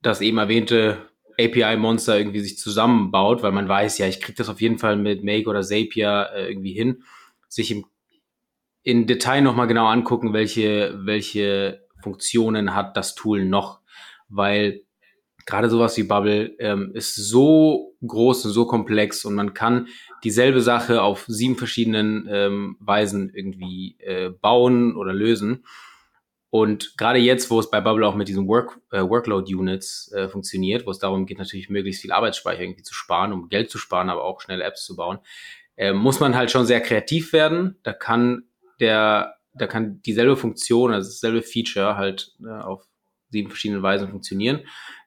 das eben erwähnte API-Monster irgendwie sich zusammenbaut, weil man weiß, ja, ich kriege das auf jeden Fall mit Make oder Zapier äh, irgendwie hin, sich im in Detail nochmal genau angucken, welche, welche Funktionen hat das Tool noch, weil gerade sowas wie Bubble ähm, ist so groß und so komplex und man kann dieselbe Sache auf sieben verschiedenen ähm, Weisen irgendwie äh, bauen oder lösen. Und gerade jetzt, wo es bei Bubble auch mit diesen Work, äh, Workload-Units äh, funktioniert, wo es darum geht, natürlich möglichst viel Arbeitsspeicher irgendwie zu sparen, um Geld zu sparen, aber auch schnelle Apps zu bauen, äh, muss man halt schon sehr kreativ werden. Da kann der da kann dieselbe Funktion, also dasselbe Feature halt äh, auf sieben verschiedene Weisen funktionieren,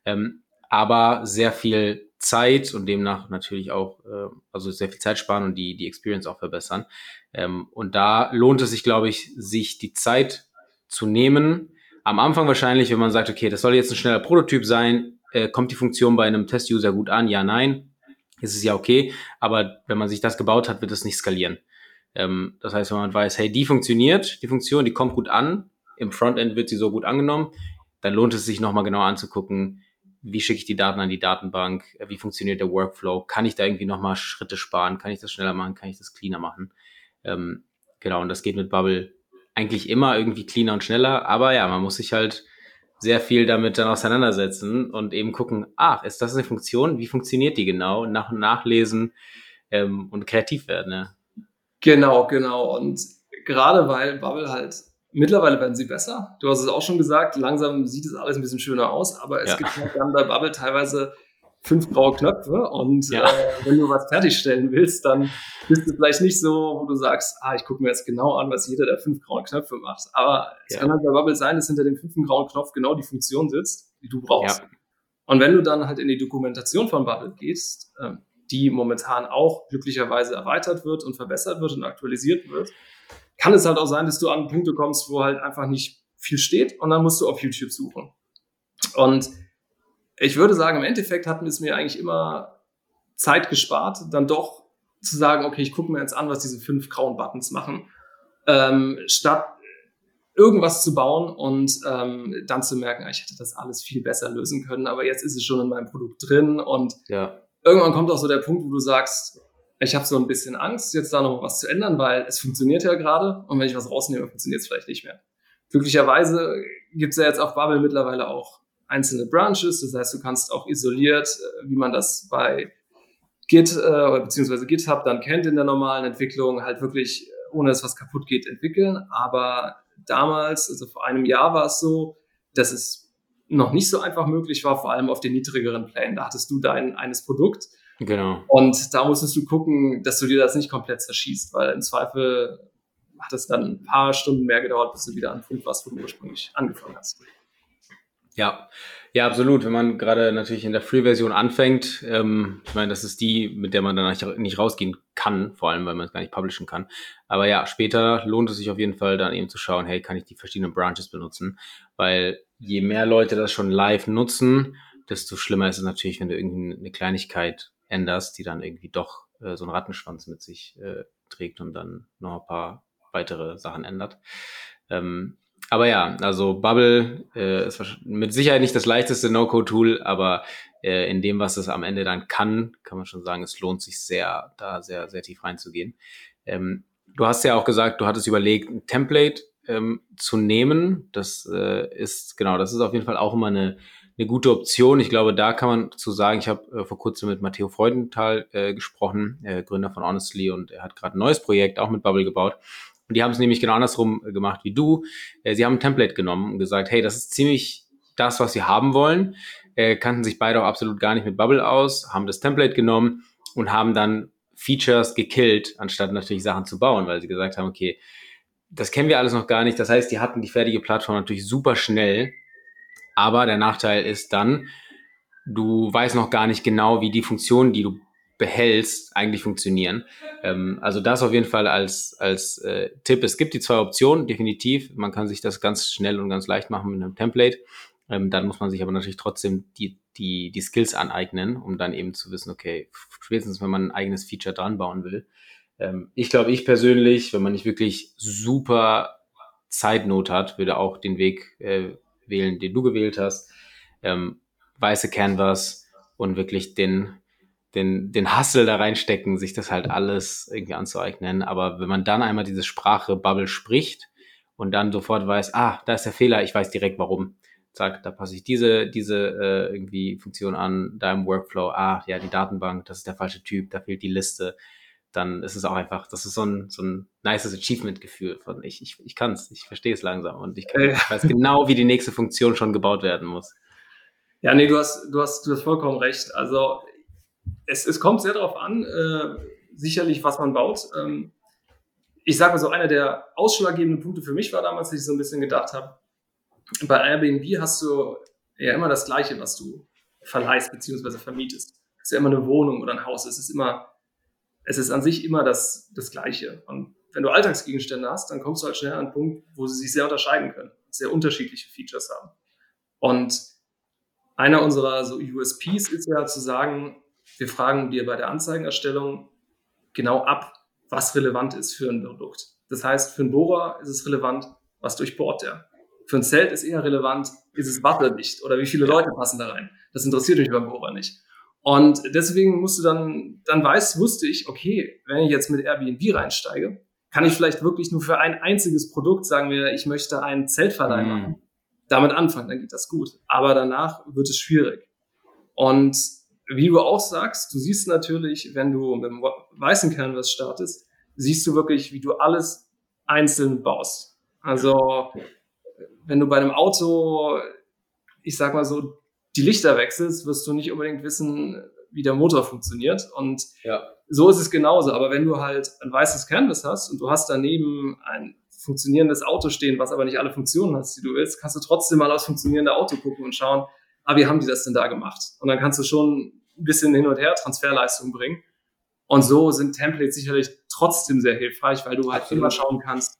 ähm, aber sehr viel Zeit und demnach natürlich auch, äh, also sehr viel Zeit sparen und die, die Experience auch verbessern. Ähm, und da lohnt es sich, glaube ich, sich die Zeit zu nehmen. Am Anfang wahrscheinlich, wenn man sagt, okay, das soll jetzt ein schneller Prototyp sein, äh, kommt die Funktion bei einem Test-User gut an? Ja, nein. Ist es ja okay. Aber wenn man sich das gebaut hat, wird es nicht skalieren. Ähm, das heißt, wenn man weiß, hey, die funktioniert, die Funktion, die kommt gut an, im Frontend wird sie so gut angenommen, dann lohnt es sich nochmal genau anzugucken, wie schicke ich die Daten an die Datenbank, äh, wie funktioniert der Workflow, kann ich da irgendwie nochmal Schritte sparen, kann ich das schneller machen, kann ich das cleaner machen. Ähm, genau, und das geht mit Bubble eigentlich immer irgendwie cleaner und schneller, aber ja, man muss sich halt sehr viel damit dann auseinandersetzen und eben gucken, ah, ist das eine Funktion? Wie funktioniert die genau? Nach und nachlesen ähm, und kreativ werden. Ja. Genau, genau. Und gerade weil Bubble halt, mittlerweile werden sie besser. Du hast es auch schon gesagt, langsam sieht es alles ein bisschen schöner aus, aber es ja. gibt halt dann bei Bubble teilweise fünf graue Knöpfe und ja. äh, wenn du was fertigstellen willst, dann bist du vielleicht nicht so, wo du sagst, ah, ich gucke mir jetzt genau an, was jeder der fünf grauen Knöpfe macht. Aber es ja. kann halt bei Bubble sein, dass hinter dem fünften grauen Knopf genau die Funktion sitzt, die du brauchst. Ja. Und wenn du dann halt in die Dokumentation von Bubble gehst, ähm, die momentan auch glücklicherweise erweitert wird und verbessert wird und aktualisiert wird, kann es halt auch sein, dass du an Punkte kommst, wo halt einfach nicht viel steht und dann musst du auf YouTube suchen. Und ich würde sagen, im Endeffekt hat es mir eigentlich immer Zeit gespart, dann doch zu sagen, okay, ich gucke mir jetzt an, was diese fünf grauen Buttons machen, ähm, statt irgendwas zu bauen und ähm, dann zu merken, ich hätte das alles viel besser lösen können, aber jetzt ist es schon in meinem Produkt drin und ja. irgendwann kommt auch so der Punkt, wo du sagst, ich habe so ein bisschen Angst, jetzt da noch was zu ändern, weil es funktioniert ja gerade und wenn ich was rausnehme, funktioniert es vielleicht nicht mehr. Glücklicherweise gibt es ja jetzt auf Bubble mittlerweile auch einzelne Branches. Das heißt, du kannst auch isoliert, äh, wie man das bei Git äh, beziehungsweise GitHub dann kennt in der normalen Entwicklung, halt wirklich, äh, ohne dass was kaputt geht, entwickeln. Aber damals, also vor einem Jahr war es so, dass es noch nicht so einfach möglich war, vor allem auf den niedrigeren Plänen. Da hattest du dein eines Produkt. Genau. Und da musstest du gucken, dass du dir das nicht komplett zerschießt, weil im Zweifel hat es dann ein paar Stunden mehr gedauert, bis du wieder an Punkt warst, wo du ursprünglich angefangen hast. Ja, ja, absolut. Wenn man gerade natürlich in der Free-Version anfängt, ähm, ich meine, das ist die, mit der man dann nicht rausgehen kann, vor allem, weil man es gar nicht publishen kann. Aber ja, später lohnt es sich auf jeden Fall dann eben zu schauen, hey, kann ich die verschiedenen Branches benutzen? Weil je mehr Leute das schon live nutzen, desto schlimmer ist es natürlich, wenn du irgendeine Kleinigkeit änderst, die dann irgendwie doch äh, so einen Rattenschwanz mit sich äh, trägt und dann noch ein paar weitere Sachen ändert. Ähm, aber ja, also Bubble äh, ist mit Sicherheit nicht das leichteste No-Code-Tool, aber äh, in dem, was es am Ende dann kann, kann man schon sagen, es lohnt sich sehr, da sehr, sehr tief reinzugehen. Ähm, du hast ja auch gesagt, du hattest überlegt, ein Template ähm, zu nehmen. Das äh, ist, genau, das ist auf jeden Fall auch immer eine, eine gute Option. Ich glaube, da kann man zu sagen, ich habe äh, vor kurzem mit Matteo Freudenthal äh, gesprochen, äh, Gründer von Honestly, und er hat gerade ein neues Projekt auch mit Bubble gebaut. Und die haben es nämlich genau andersrum äh, gemacht wie du. Äh, sie haben ein Template genommen und gesagt, hey, das ist ziemlich das, was sie haben wollen. Äh, kannten sich beide auch absolut gar nicht mit Bubble aus, haben das Template genommen und haben dann Features gekillt, anstatt natürlich Sachen zu bauen, weil sie gesagt haben, okay, das kennen wir alles noch gar nicht. Das heißt, die hatten die fertige Plattform natürlich super schnell. Aber der Nachteil ist dann, du weißt noch gar nicht genau, wie die Funktionen, die du behältst, eigentlich funktionieren. Ähm, also das auf jeden Fall als, als äh, Tipp. Es gibt die zwei Optionen, definitiv. Man kann sich das ganz schnell und ganz leicht machen mit einem Template. Ähm, dann muss man sich aber natürlich trotzdem die, die, die Skills aneignen, um dann eben zu wissen, okay, spätestens wenn man ein eigenes Feature dran bauen will. Ähm, ich glaube, ich persönlich, wenn man nicht wirklich super Zeitnot hat, würde auch den Weg äh, wählen, den du gewählt hast. Ähm, weiße Canvas und wirklich den den, den Hustle da reinstecken, sich das halt alles irgendwie anzueignen. Aber wenn man dann einmal diese Sprache Bubble spricht und dann sofort weiß, ah, da ist der Fehler, ich weiß direkt warum. Zack, da passe ich diese, diese äh, irgendwie Funktion an, da im Workflow, ah, ja, die Datenbank, das ist der falsche Typ, da fehlt die Liste. Dann ist es auch einfach, das ist so ein, so ein nices Achievement-Gefühl von ich, ich, ich kann es, ich verstehe es langsam und ich, kann, ich weiß genau, wie die nächste Funktion schon gebaut werden muss. Ja, nee, du hast, du hast, du hast vollkommen recht. Also es, es kommt sehr darauf an, äh, sicherlich, was man baut. Ähm, ich sage mal so, einer der ausschlaggebenden Punkte für mich war damals, dass ich so ein bisschen gedacht habe, bei Airbnb hast du ja immer das Gleiche, was du verleihst bzw. vermietest. Es ist ja immer eine Wohnung oder ein Haus. Es ist immer, es ist an sich immer das, das Gleiche. Und wenn du Alltagsgegenstände hast, dann kommst du halt schnell an einen Punkt, wo sie sich sehr unterscheiden können, sehr unterschiedliche Features haben. Und einer unserer so USPs ist ja zu sagen, wir fragen dir bei der Anzeigenerstellung genau ab, was relevant ist für ein Produkt. Das heißt, für einen Bohrer ist es relevant, was durchbohrt der. Für ein Zelt ist eher relevant, ist es wasserdicht oder wie viele Leute passen da rein. Das interessiert mich beim Bohrer nicht. Und deswegen musst du dann, dann weißt, wusste ich, okay, wenn ich jetzt mit Airbnb reinsteige, kann ich vielleicht wirklich nur für ein einziges Produkt, sagen wir, ich möchte einen Zeltverleih mhm. machen, damit anfangen, dann geht das gut. Aber danach wird es schwierig. Und wie du auch sagst, du siehst natürlich, wenn du mit dem weißen Canvas startest, siehst du wirklich, wie du alles einzeln baust. Also, wenn du bei einem Auto, ich sag mal so, die Lichter wechselst, wirst du nicht unbedingt wissen, wie der Motor funktioniert. Und ja. so ist es genauso. Aber wenn du halt ein weißes Canvas hast und du hast daneben ein funktionierendes Auto stehen, was aber nicht alle Funktionen hat, die du willst, kannst du trotzdem mal aufs funktionierende Auto gucken und schauen, ah, wie haben die das denn da gemacht? Und dann kannst du schon ein bisschen hin und her Transferleistung bringen. Und so sind Templates sicherlich trotzdem sehr hilfreich, weil du halt Absolut. immer schauen kannst,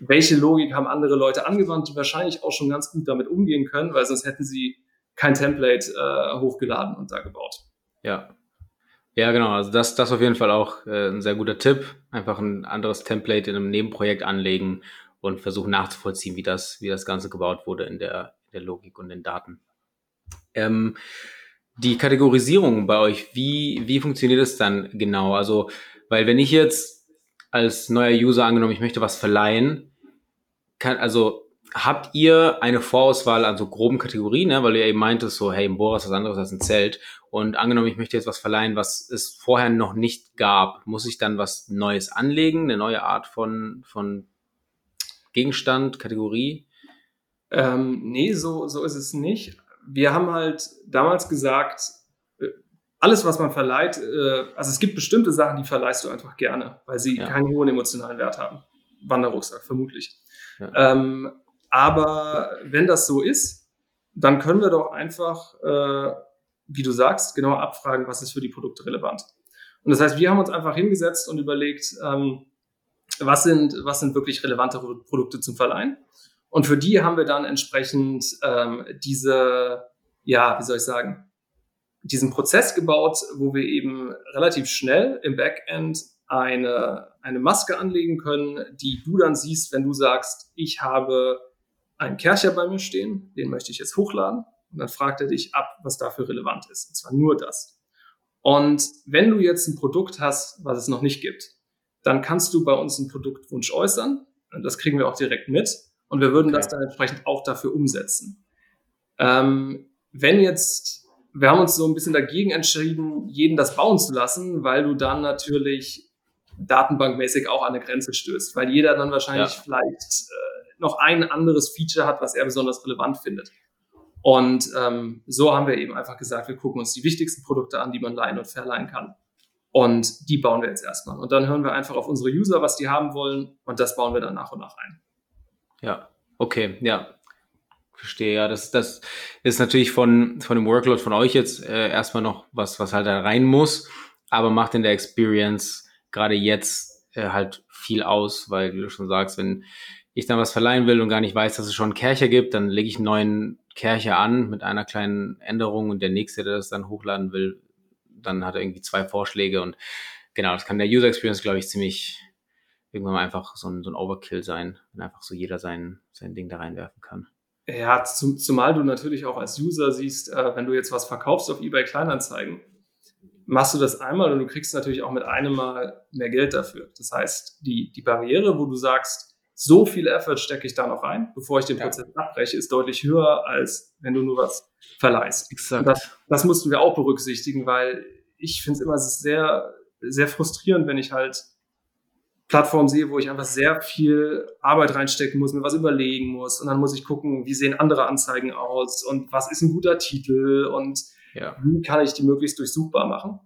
welche Logik haben andere Leute angewandt, die wahrscheinlich auch schon ganz gut damit umgehen können, weil sonst hätten sie kein Template äh, hochgeladen und da gebaut. Ja. Ja, genau. Also das, das auf jeden Fall auch äh, ein sehr guter Tipp. Einfach ein anderes Template in einem Nebenprojekt anlegen und versuchen nachzuvollziehen, wie das, wie das Ganze gebaut wurde in der, in der Logik und den Daten. Ähm, die Kategorisierung bei euch, wie, wie funktioniert es dann genau? Also, weil wenn ich jetzt als neuer User angenommen, ich möchte was verleihen, kann, also habt ihr eine Vorauswahl an so groben Kategorien, ne? weil ihr eben meintest, so, hey, ein Bohrer ist was anderes als ein Zelt. Und angenommen, ich möchte jetzt was verleihen, was es vorher noch nicht gab, muss ich dann was Neues anlegen, eine neue Art von, von Gegenstand, Kategorie? Ähm, nee, so, so ist es nicht wir haben halt damals gesagt, äh, alles, was man verleiht, äh, also es gibt bestimmte Sachen, die verleihst du einfach gerne, weil sie ja. keinen hohen emotionalen Wert haben. Wanderrucksack, vermutlich. Ja. Ähm, aber wenn das so ist, dann können wir doch einfach, äh, wie du sagst, genau abfragen, was ist für die Produkte relevant. Und das heißt, wir haben uns einfach hingesetzt und überlegt, ähm, was sind, was sind wirklich relevante Produkte zum Verleihen? Und für die haben wir dann entsprechend ähm, diese, ja, wie soll ich sagen, diesen Prozess gebaut, wo wir eben relativ schnell im Backend eine, eine Maske anlegen können, die du dann siehst, wenn du sagst, ich habe einen Kercher bei mir stehen, den möchte ich jetzt hochladen. Und dann fragt er dich ab, was dafür relevant ist. Und zwar nur das. Und wenn du jetzt ein Produkt hast, was es noch nicht gibt, dann kannst du bei uns einen Produktwunsch äußern. Und das kriegen wir auch direkt mit. Und wir würden okay. das dann entsprechend auch dafür umsetzen. Ähm, wenn jetzt, wir haben uns so ein bisschen dagegen entschieden, jeden das bauen zu lassen, weil du dann natürlich datenbankmäßig auch an eine Grenze stößt, weil jeder dann wahrscheinlich ja. vielleicht äh, noch ein anderes Feature hat, was er besonders relevant findet. Und ähm, so haben wir eben einfach gesagt, wir gucken uns die wichtigsten Produkte an, die man leihen und verleihen kann. Und die bauen wir jetzt erstmal. Und dann hören wir einfach auf unsere User, was die haben wollen. Und das bauen wir dann nach und nach ein. Ja, okay, ja. Verstehe, ja. Das, das ist natürlich von, von dem Workload von euch jetzt äh, erstmal noch was, was halt da rein muss, aber macht in der Experience gerade jetzt äh, halt viel aus, weil, wie du schon sagst, wenn ich dann was verleihen will und gar nicht weiß, dass es schon einen Kercher gibt, dann lege ich einen neuen Kercher an mit einer kleinen Änderung und der nächste, der das dann hochladen will, dann hat er irgendwie zwei Vorschläge und genau, das kann der User Experience, glaube ich, ziemlich, irgendwann mal einfach so ein, so ein Overkill sein, wenn einfach so jeder sein, sein Ding da reinwerfen kann. Ja, zum, zumal du natürlich auch als User siehst, äh, wenn du jetzt was verkaufst auf eBay Kleinanzeigen, machst du das einmal und du kriegst natürlich auch mit einem Mal mehr Geld dafür. Das heißt, die, die Barriere, wo du sagst, so viel Effort stecke ich da noch rein, bevor ich den Prozess ja. abbreche, ist deutlich höher, als wenn du nur was verleihst. Exakt. Das, das mussten wir auch berücksichtigen, weil ich finde es immer sehr, sehr frustrierend, wenn ich halt Plattform sehe, wo ich einfach sehr viel Arbeit reinstecken muss, mir was überlegen muss und dann muss ich gucken, wie sehen andere Anzeigen aus und was ist ein guter Titel und ja. wie kann ich die möglichst durchsuchbar machen.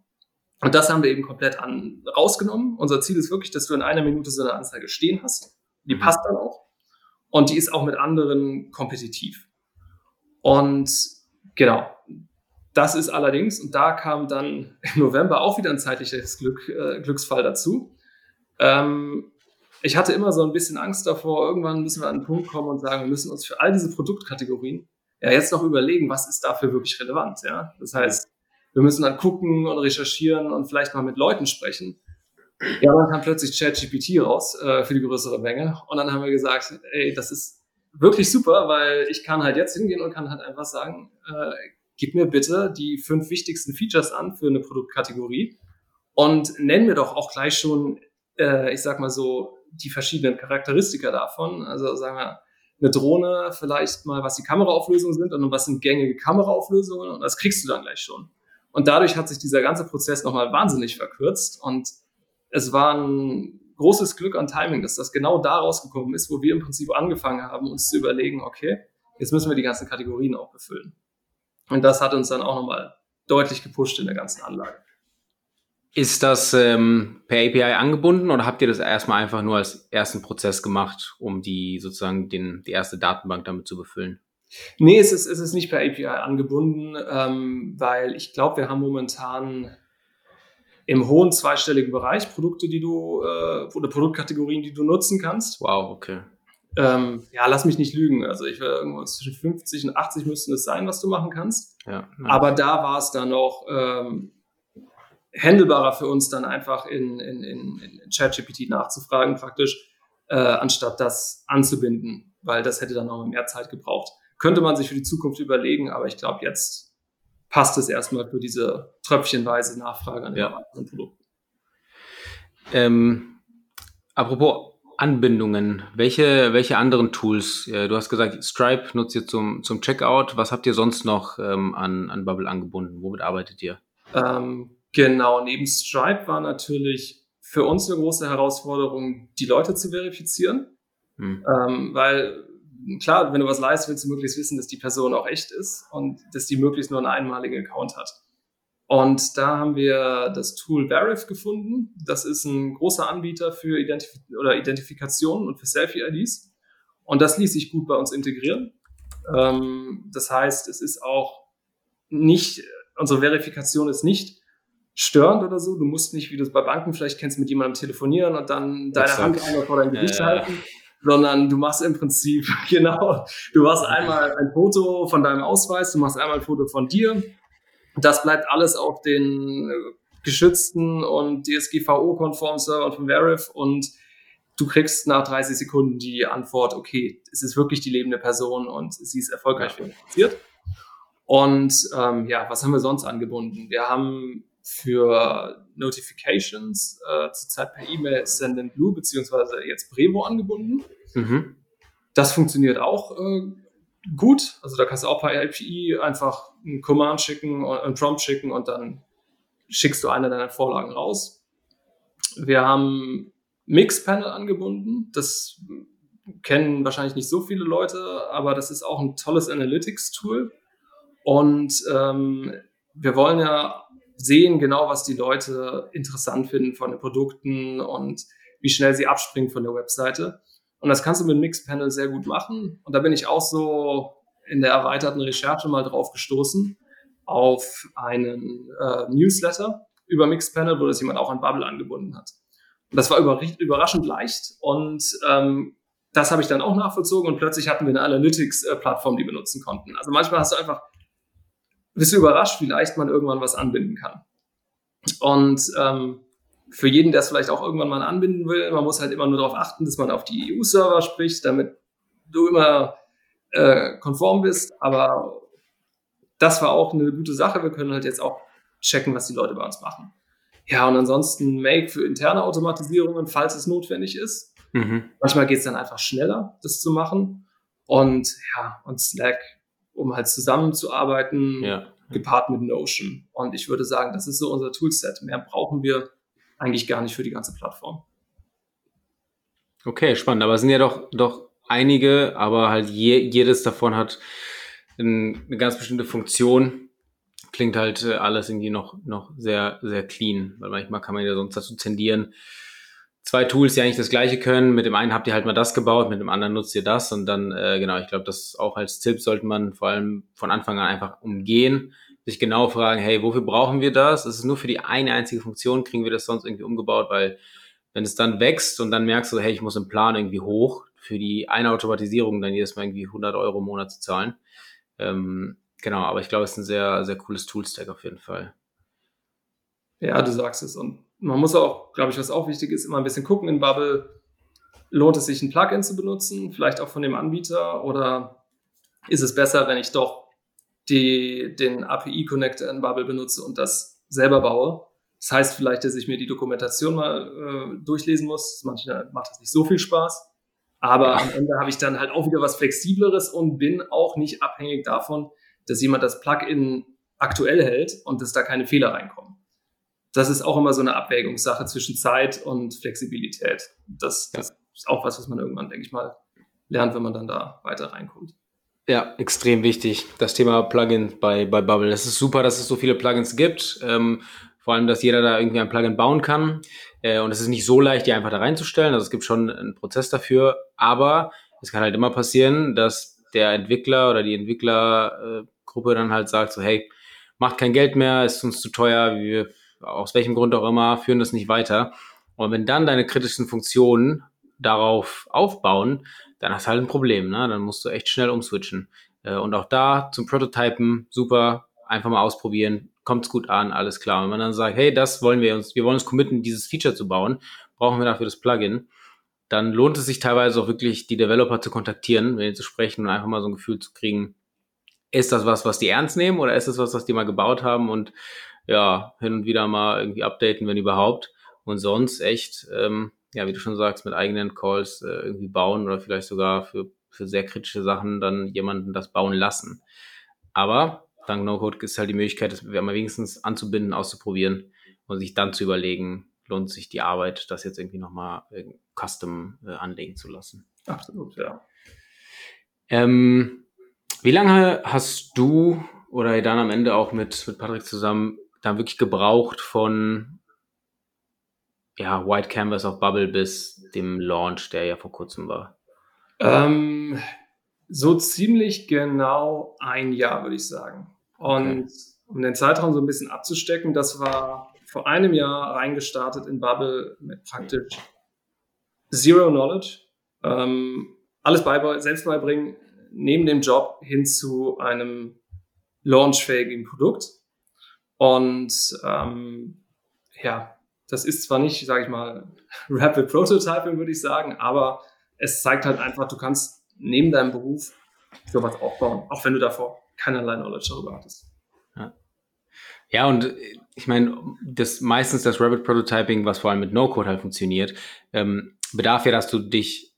Und das haben wir eben komplett an, rausgenommen. Unser Ziel ist wirklich, dass du in einer Minute so eine Anzeige stehen hast. Die mhm. passt dann auch. Und die ist auch mit anderen kompetitiv. Und genau, das ist allerdings, und da kam dann [LAUGHS] im November auch wieder ein zeitliches Glück, äh, Glücksfall dazu. Ähm, ich hatte immer so ein bisschen Angst davor, irgendwann müssen wir an einen Punkt kommen und sagen, wir müssen uns für all diese Produktkategorien ja jetzt noch überlegen, was ist dafür wirklich relevant. Ja? Das heißt, wir müssen dann gucken und recherchieren und vielleicht mal mit Leuten sprechen. Ja, dann kam plötzlich ChatGPT raus äh, für die größere Menge. Und dann haben wir gesagt, ey, das ist wirklich super, weil ich kann halt jetzt hingehen und kann halt einfach sagen, äh, gib mir bitte die fünf wichtigsten Features an für eine Produktkategorie und nenn mir doch auch gleich schon, äh, ich sag mal so, die verschiedenen Charakteristika davon. Also sagen wir, eine Drohne vielleicht mal, was die Kameraauflösungen sind und was sind gängige Kameraauflösungen und das kriegst du dann gleich schon. Und dadurch hat sich dieser ganze Prozess nochmal wahnsinnig verkürzt und es war ein großes Glück an Timing, dass das genau da rausgekommen ist, wo wir im Prinzip angefangen haben, uns zu überlegen, okay, jetzt müssen wir die ganzen Kategorien auch befüllen. Und das hat uns dann auch nochmal deutlich gepusht in der ganzen Anlage. Ist das ähm, per API angebunden oder habt ihr das erstmal einfach nur als ersten Prozess gemacht, um die sozusagen den, die erste Datenbank damit zu befüllen? Nee, es ist, es ist nicht per API angebunden, ähm, weil ich glaube, wir haben momentan im hohen zweistelligen Bereich Produkte, die du äh, oder Produktkategorien, die du nutzen kannst. Wow, okay. Ähm, ja, lass mich nicht lügen. Also ich wäre irgendwo zwischen 50 und 80 müssten es sein, was du machen kannst. Ja, Aber da war es dann noch ähm, handelbarer für uns, dann einfach in, in, in, in ChatGPT nachzufragen, praktisch, äh, anstatt das anzubinden, weil das hätte dann noch mehr Zeit gebraucht. Könnte man sich für die Zukunft überlegen, aber ich glaube, jetzt passt es erstmal für diese tröpfchenweise Nachfrage an den ja. Produkten. Ähm, apropos Anbindungen, welche, welche anderen Tools? Du hast gesagt, Stripe nutzt ihr zum, zum Checkout. Was habt ihr sonst noch ähm, an, an Bubble angebunden? Womit arbeitet ihr? Ähm, Genau, neben Stripe war natürlich für uns eine große Herausforderung, die Leute zu verifizieren. Hm. Ähm, weil klar, wenn du was leistest, willst du möglichst wissen, dass die Person auch echt ist und dass die möglichst nur einen einmaligen Account hat. Und da haben wir das Tool Verif gefunden. Das ist ein großer Anbieter für Identif oder Identifikation und für Selfie-IDs. Und das ließ sich gut bei uns integrieren. Ähm, das heißt, es ist auch nicht, unsere Verifikation ist nicht störend oder so. Du musst nicht, wie du es bei Banken vielleicht kennst, mit jemandem telefonieren und dann deine Exakt. Hand einmal vor dein Gesicht ja, halten, sondern du machst im Prinzip, [LAUGHS] genau, du machst einmal ein Foto von deinem Ausweis, du machst einmal ein Foto von dir. Das bleibt alles auf den äh, geschützten und DSGVO-konformen Servern von Verif und du kriegst nach 30 Sekunden die Antwort, okay, es ist wirklich die lebende Person und sie ist erfolgreich verifiziert. Und ähm, ja, was haben wir sonst angebunden? Wir haben für Notifications äh, zurzeit per E-Mail Send Blue beziehungsweise jetzt Brevo angebunden. Mhm. Das funktioniert auch äh, gut. Also da kannst du auch per API einfach einen Command schicken, und einen Prompt schicken und dann schickst du eine deiner Vorlagen raus. Wir haben Mixpanel angebunden. Das kennen wahrscheinlich nicht so viele Leute, aber das ist auch ein tolles Analytics-Tool. Und ähm, wir wollen ja sehen genau, was die Leute interessant finden von den Produkten und wie schnell sie abspringen von der Webseite. Und das kannst du mit Mixpanel sehr gut machen. Und da bin ich auch so in der erweiterten Recherche mal drauf gestoßen auf einen äh, Newsletter über Mixpanel, wo das jemand auch an Bubble angebunden hat. Und das war überraschend leicht und ähm, das habe ich dann auch nachvollzogen und plötzlich hatten wir eine Analytics-Plattform, die wir nutzen konnten. Also manchmal hast du einfach bist du überrascht, wie leicht man irgendwann was anbinden kann. Und ähm, für jeden, der es vielleicht auch irgendwann mal anbinden will, man muss halt immer nur darauf achten, dass man auf die EU-Server spricht, damit du immer äh, konform bist. Aber das war auch eine gute Sache. Wir können halt jetzt auch checken, was die Leute bei uns machen. Ja, und ansonsten Make für interne Automatisierungen, falls es notwendig ist. Mhm. Manchmal geht es dann einfach schneller, das zu machen. Und ja, und Slack um halt zusammenzuarbeiten, ja. gepaart mit Notion. Und ich würde sagen, das ist so unser Toolset. Mehr brauchen wir eigentlich gar nicht für die ganze Plattform. Okay, spannend. Aber es sind ja doch, doch einige, aber halt je, jedes davon hat eine ganz bestimmte Funktion, klingt halt äh, alles irgendwie noch, noch sehr, sehr clean, weil manchmal kann man ja sonst dazu tendieren, zwei Tools, die eigentlich das gleiche können. Mit dem einen habt ihr halt mal das gebaut, mit dem anderen nutzt ihr das und dann, äh, genau, ich glaube, das auch als Tipp sollte man vor allem von Anfang an einfach umgehen, sich genau fragen, hey, wofür brauchen wir das? Ist es nur für die eine einzige Funktion? Kriegen wir das sonst irgendwie umgebaut? Weil wenn es dann wächst und dann merkst du, hey, ich muss im Plan irgendwie hoch, für die eine Automatisierung dann jedes Mal irgendwie 100 Euro im Monat zu zahlen. Ähm, genau, aber ich glaube, es ist ein sehr, sehr cooles Toolstack auf jeden Fall. Ja, du sagst es. Und man muss auch, glaube ich, was auch wichtig ist, immer ein bisschen gucken in Bubble. Lohnt es sich, ein Plugin zu benutzen, vielleicht auch von dem Anbieter, oder ist es besser, wenn ich doch die, den API-Connector in Bubble benutze und das selber baue? Das heißt vielleicht, dass ich mir die Dokumentation mal äh, durchlesen muss. Manchmal macht das nicht so viel Spaß. Aber am Ende habe ich dann halt auch wieder was Flexibleres und bin auch nicht abhängig davon, dass jemand das Plugin aktuell hält und dass da keine Fehler reinkommen. Das ist auch immer so eine Abwägungssache zwischen Zeit und Flexibilität. Das, das ist auch was, was man irgendwann, denke ich mal, lernt, wenn man dann da weiter reinkommt. Ja, extrem wichtig. Das Thema Plugin bei, bei Bubble. Es ist super, dass es so viele Plugins gibt. Ähm, vor allem, dass jeder da irgendwie ein Plugin bauen kann. Äh, und es ist nicht so leicht, die einfach da reinzustellen. Also es gibt schon einen Prozess dafür. Aber es kann halt immer passieren, dass der Entwickler oder die Entwicklergruppe dann halt sagt so, hey, macht kein Geld mehr, ist uns zu teuer, wir, aus welchem Grund auch immer, führen das nicht weiter. Und wenn dann deine kritischen Funktionen darauf aufbauen, dann hast du halt ein Problem, ne? Dann musst du echt schnell umswitchen. Äh, und auch da zum Prototypen super, einfach mal ausprobieren, kommt es gut an, alles klar. Wenn man dann sagt, hey, das wollen wir uns, wir wollen uns committen, dieses Feature zu bauen, brauchen wir dafür das Plugin, dann lohnt es sich teilweise auch wirklich, die Developer zu kontaktieren, mit ihnen zu sprechen und einfach mal so ein Gefühl zu kriegen, ist das was, was die ernst nehmen oder ist das was, was die mal gebaut haben und ja, hin und wieder mal irgendwie updaten, wenn überhaupt. Und sonst echt, ähm, ja, wie du schon sagst, mit eigenen Calls äh, irgendwie bauen oder vielleicht sogar für, für sehr kritische Sachen dann jemanden das bauen lassen. Aber dank No-Code ist halt die Möglichkeit, das mal wenigstens anzubinden, auszuprobieren und sich dann zu überlegen, lohnt sich die Arbeit, das jetzt irgendwie nochmal äh, custom äh, anlegen zu lassen. Absolut, ja. Ähm, wie lange hast du oder dann am Ende auch mit, mit Patrick zusammen dann wirklich gebraucht von ja, White Canvas auf Bubble bis dem Launch, der ja vor kurzem war? Ähm, so ziemlich genau ein Jahr, würde ich sagen. Und okay. um den Zeitraum so ein bisschen abzustecken, das war vor einem Jahr reingestartet in Bubble mit praktisch Zero Knowledge. Ähm, alles bei, selbst beibringen, neben dem Job hin zu einem launchfähigen Produkt. Und ähm, ja, das ist zwar nicht, sage ich mal, [LAUGHS] Rapid Prototyping, würde ich sagen, aber es zeigt halt einfach, du kannst neben deinem Beruf sowas aufbauen, auch wenn du davor keinerlei Knowledge darüber hattest. Ja, und äh, ich meine, das meistens das Rabbit Prototyping, was vor allem mit No-Code halt funktioniert, ähm, bedarf ja, dass du dich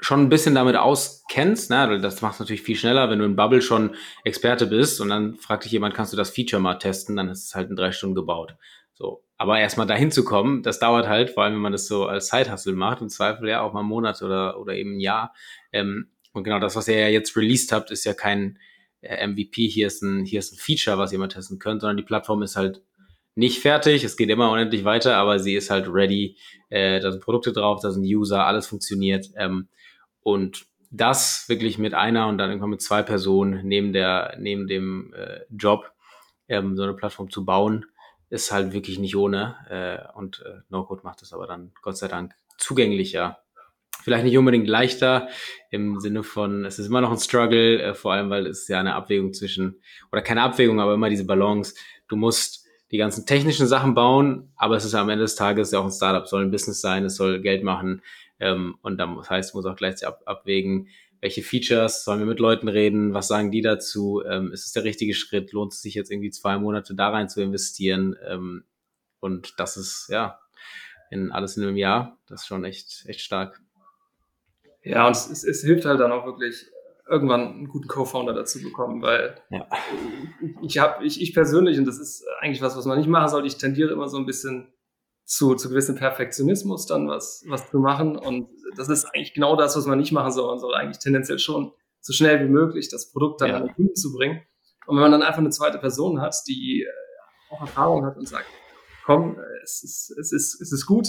schon ein bisschen damit auskennst, ne? das machst du natürlich viel schneller, wenn du in Bubble schon Experte bist und dann fragt dich jemand, kannst du das Feature mal testen, dann ist es halt in drei Stunden gebaut. So. Aber erstmal dahin zu kommen, das dauert halt, vor allem wenn man das so als Zeithustle macht, im Zweifel ja auch mal einen Monat oder, oder eben ein Jahr. Ähm, und genau das, was ihr ja jetzt released habt, ist ja kein äh, MVP, hier ist, ein, hier ist ein Feature, was ihr mal testen könnt, sondern die Plattform ist halt nicht fertig, es geht immer unendlich weiter, aber sie ist halt ready, äh, da sind Produkte drauf, da sind User, alles funktioniert. Ähm, und das wirklich mit einer und dann irgendwann mit zwei Personen neben der, neben dem äh, Job, ähm, so eine Plattform zu bauen, ist halt wirklich nicht ohne. Äh, und äh, No-Code macht es aber dann Gott sei Dank zugänglicher. Vielleicht nicht unbedingt leichter im Sinne von, es ist immer noch ein Struggle, äh, vor allem weil es ja eine Abwägung zwischen, oder keine Abwägung, aber immer diese Balance. Du musst die ganzen technischen Sachen bauen, aber es ist am Ende des Tages ja auch ein Startup, soll ein Business sein, es soll Geld machen. Ähm, und dann, das heißt, muss auch gleichzeitig ab, abwägen, welche Features, sollen wir mit Leuten reden, was sagen die dazu, ähm, ist es der richtige Schritt, lohnt es sich jetzt irgendwie zwei Monate da rein zu investieren ähm, und das ist, ja, in alles in einem Jahr, das ist schon echt, echt stark. Ja, und es, es hilft halt dann auch wirklich, irgendwann einen guten Co-Founder dazu bekommen, weil ja. ich habe, ich, ich persönlich, und das ist eigentlich was, was man nicht machen sollte, ich tendiere immer so ein bisschen zu, zu gewissem Perfektionismus dann was, was zu machen. Und das ist eigentlich genau das, was man nicht machen soll. Man soll eigentlich tendenziell schon so schnell wie möglich das Produkt dann ja. an den Kunden zu bringen. Und wenn man dann einfach eine zweite Person hat, die äh, auch Erfahrung hat und sagt, komm, es ist, es ist, es ist gut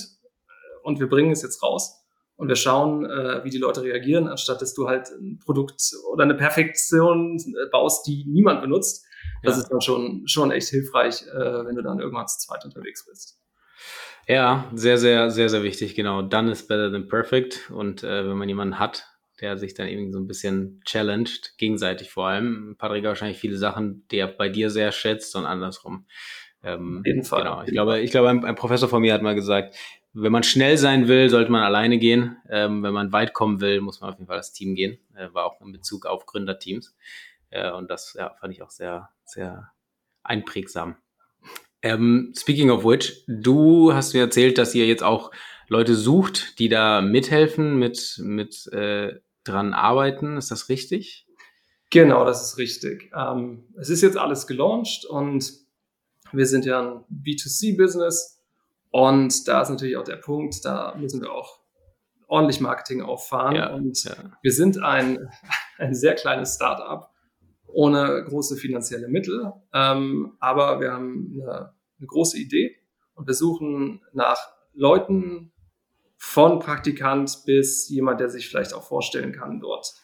und wir bringen es jetzt raus und wir schauen, äh, wie die Leute reagieren, anstatt dass du halt ein Produkt oder eine Perfektion äh, baust, die niemand benutzt. Das ja. ist dann schon, schon echt hilfreich, äh, wenn du dann irgendwann zu zweit unterwegs bist. Ja, sehr, sehr, sehr, sehr wichtig, genau. Done is better than perfect. Und äh, wenn man jemanden hat, der sich dann irgendwie so ein bisschen challenged, gegenseitig vor allem. Patrick wahrscheinlich viele Sachen, die er bei dir sehr schätzt und andersrum. Ähm, Auf jeden Fall. Genau. Ich glaube, ich glaube, ein, ein, Professor von mir hat mal gesagt, wenn man schnell sein will, sollte man alleine gehen. Ähm, wenn man weit kommen will, muss man auf jeden Fall das Team gehen. Äh, war auch in Bezug auf Gründerteams. Äh, und das ja, fand ich auch sehr, sehr einprägsam. Ähm, speaking of which, du hast mir erzählt, dass ihr jetzt auch Leute sucht, die da mithelfen, mit, mit äh, dran arbeiten. Ist das richtig? Genau, das ist richtig. Ähm, es ist jetzt alles gelauncht und wir sind ja ein B2C-Business und da ist natürlich auch der Punkt, da müssen wir auch ordentlich Marketing auffahren. Ja, und ja. wir sind ein, [LAUGHS] ein sehr kleines Startup ohne große finanzielle Mittel, ähm, aber wir haben eine, eine große Idee und wir suchen nach Leuten, von Praktikant bis jemand, der sich vielleicht auch vorstellen kann, dort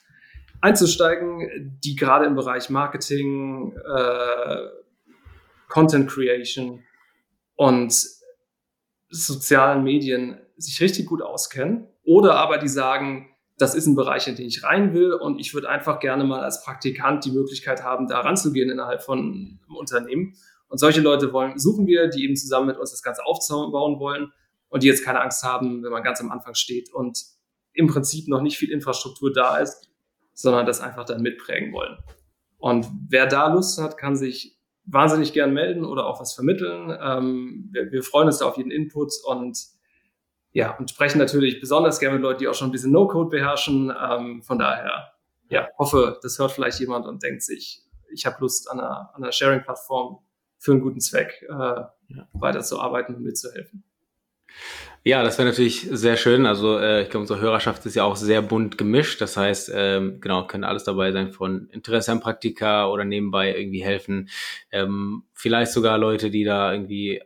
einzusteigen, die gerade im Bereich Marketing, äh, Content Creation und sozialen Medien sich richtig gut auskennen oder aber die sagen, das ist ein Bereich, in den ich rein will und ich würde einfach gerne mal als Praktikant die Möglichkeit haben, da ranzugehen innerhalb von einem Unternehmen. Und solche Leute wollen, suchen wir, die eben zusammen mit uns das Ganze aufbauen wollen und die jetzt keine Angst haben, wenn man ganz am Anfang steht und im Prinzip noch nicht viel Infrastruktur da ist, sondern das einfach dann mitprägen wollen. Und wer da Lust hat, kann sich wahnsinnig gern melden oder auch was vermitteln. Ähm, wir, freuen uns da auf jeden Input und ja, und sprechen natürlich besonders gerne mit Leuten, die auch schon ein bisschen No-Code beherrschen. Ähm, von daher, ja, hoffe, das hört vielleicht jemand und denkt sich, ich habe Lust an einer, einer Sharing-Plattform für einen guten Zweck äh, ja. weiterzuarbeiten und mitzuhelfen. Ja, das wäre natürlich sehr schön. Also äh, ich glaube, unsere Hörerschaft ist ja auch sehr bunt gemischt. Das heißt, ähm, genau, können alles dabei sein von Interesse am Praktika oder nebenbei irgendwie helfen. Ähm, vielleicht sogar Leute, die da irgendwie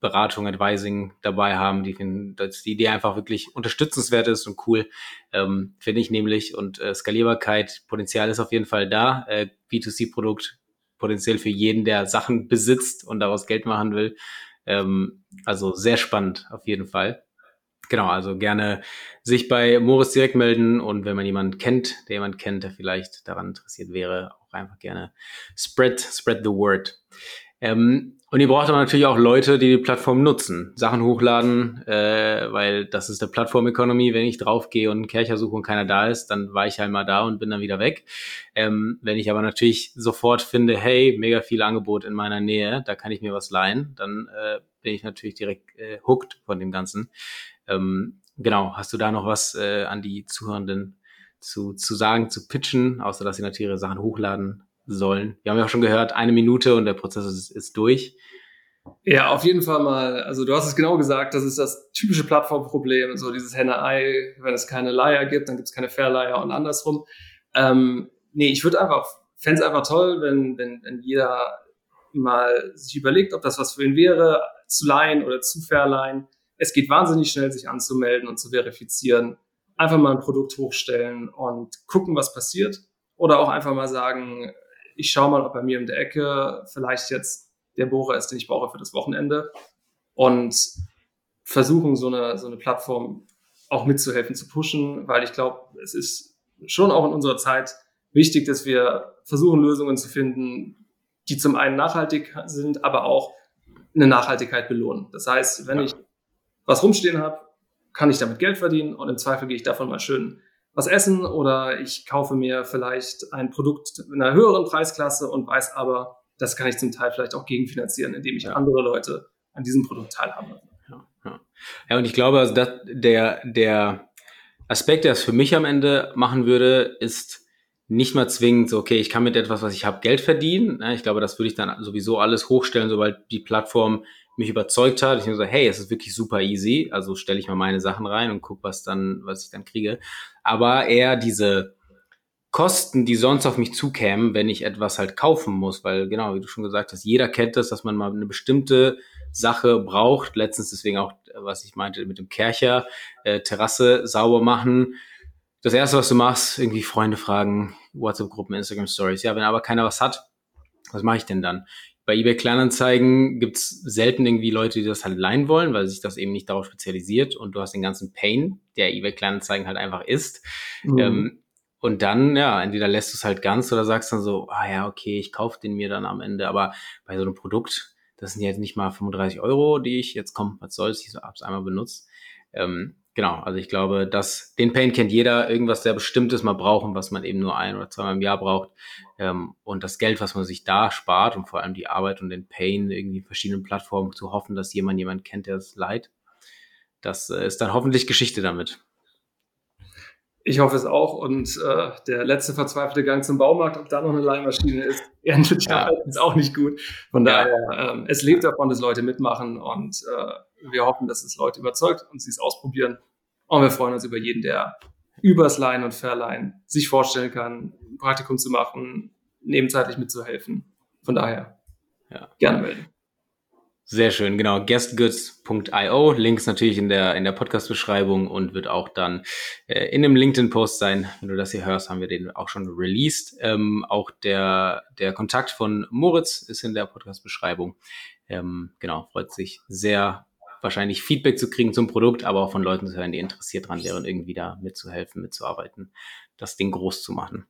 Beratung, Advising dabei haben, die finden, dass die Idee einfach wirklich unterstützenswert ist und cool, ähm, finde ich nämlich. Und äh, Skalierbarkeit, Potenzial ist auf jeden Fall da. Äh, B2C-Produkt potenziell für jeden, der Sachen besitzt und daraus Geld machen will. Ähm, also sehr spannend auf jeden Fall. Genau, also gerne sich bei Moritz direkt melden und wenn man jemanden kennt, der jemand kennt, der vielleicht daran interessiert wäre, auch einfach gerne spread, spread the word. Ähm, und ihr braucht aber natürlich auch Leute, die die Plattform nutzen, Sachen hochladen, äh, weil das ist der Plattform-Economy. Wenn ich draufgehe und einen Kercher suche und keiner da ist, dann war ich halt mal da und bin dann wieder weg. Ähm, wenn ich aber natürlich sofort finde, hey, mega viel Angebot in meiner Nähe, da kann ich mir was leihen, dann äh, bin ich natürlich direkt äh, hooked von dem Ganzen. Ähm, genau, hast du da noch was äh, an die Zuhörenden zu, zu sagen, zu pitchen, außer dass sie natürlich ihre Sachen hochladen sollen. Wir haben ja auch schon gehört, eine Minute und der Prozess ist, ist durch. Ja, auf jeden Fall mal. Also du hast es genau gesagt, das ist das typische Plattformproblem, so dieses Henne-Ei, wenn es keine Leier gibt, dann gibt es keine Verleiher und andersrum. Ähm, nee, ich würde einfach, fände es einfach toll, wenn, wenn, wenn jeder mal sich überlegt, ob das was für ihn wäre, zu leihen oder zu verleihen. Es geht wahnsinnig schnell, sich anzumelden und zu verifizieren. Einfach mal ein Produkt hochstellen und gucken, was passiert. Oder auch einfach mal sagen, ich schaue mal, ob bei mir in der Ecke vielleicht jetzt der Bohrer ist, den ich brauche für das Wochenende. Und versuchen, so eine, so eine Plattform auch mitzuhelfen, zu pushen, weil ich glaube, es ist schon auch in unserer Zeit wichtig, dass wir versuchen, Lösungen zu finden, die zum einen nachhaltig sind, aber auch eine Nachhaltigkeit belohnen. Das heißt, wenn ja. ich was rumstehen habe, kann ich damit Geld verdienen und im Zweifel gehe ich davon mal schön was essen oder ich kaufe mir vielleicht ein Produkt in einer höheren Preisklasse und weiß aber, das kann ich zum Teil vielleicht auch gegenfinanzieren, indem ich ja. andere Leute an diesem Produkt teilhaben lasse. Ja, ja. ja, und ich glaube, also dass der, der Aspekt, der es für mich am Ende machen würde, ist nicht mal zwingend so, okay, ich kann mit etwas, was ich habe, Geld verdienen. Ich glaube, das würde ich dann sowieso alles hochstellen, sobald die Plattform mich überzeugt hat. Ich habe so, hey, es ist wirklich super easy. Also stelle ich mal meine Sachen rein und guck, was dann, was ich dann kriege. Aber eher diese Kosten, die sonst auf mich zukämen, wenn ich etwas halt kaufen muss, weil genau, wie du schon gesagt hast, jeder kennt das, dass man mal eine bestimmte Sache braucht. Letztens deswegen auch, was ich meinte mit dem Kercher, äh, Terrasse sauber machen. Das erste, was du machst, irgendwie Freunde fragen, WhatsApp-Gruppen, Instagram-Stories. Ja, wenn aber keiner was hat, was mache ich denn dann? Bei eBay Kleinanzeigen gibt's selten irgendwie Leute, die das halt leihen wollen, weil sich das eben nicht darauf spezialisiert und du hast den ganzen Pain, der eBay Kleinanzeigen halt einfach ist. Mhm. Ähm, und dann, ja, entweder lässt du es halt ganz oder sagst dann so, ah ja, okay, ich kaufe den mir dann am Ende. Aber bei so einem Produkt, das sind jetzt nicht mal 35 Euro, die ich jetzt, komm, was soll's, ich so abs einmal benutzt. Ähm, genau, also ich glaube, dass den Pain kennt jeder, irgendwas sehr Bestimmtes mal brauchen, was man eben nur ein oder zweimal im Jahr braucht. Ähm, und das Geld, was man sich da spart und vor allem die Arbeit und den Pain, irgendwie verschiedenen Plattformen zu hoffen, dass jemand jemand kennt, der es leid, das äh, ist dann hoffentlich Geschichte damit. Ich hoffe es auch. Und äh, der letzte verzweifelte Gang zum Baumarkt, ob da noch eine Leihmaschine ist, [LAUGHS] endet ja ist auch nicht gut. Von daher, ähm, es lebt davon, dass Leute mitmachen und äh, wir hoffen, dass es Leute überzeugt und sie es ausprobieren. Und wir freuen uns über jeden, der übers Leihen und Verleihen sich vorstellen kann, ein Praktikum zu machen, nebenzeitlich mitzuhelfen. Von daher, ja. gerne melden. Sehr schön, genau. guestgoods.io, Links natürlich in der, in der Podcast-Beschreibung und wird auch dann äh, in dem LinkedIn-Post sein. Wenn du das hier hörst, haben wir den auch schon released. Ähm, auch der, der Kontakt von Moritz ist in der Podcast-Beschreibung. Ähm, genau, freut sich sehr, wahrscheinlich Feedback zu kriegen zum Produkt, aber auch von Leuten zu hören, die interessiert dran wären, irgendwie da mitzuhelfen, mitzuarbeiten das Ding groß zu machen.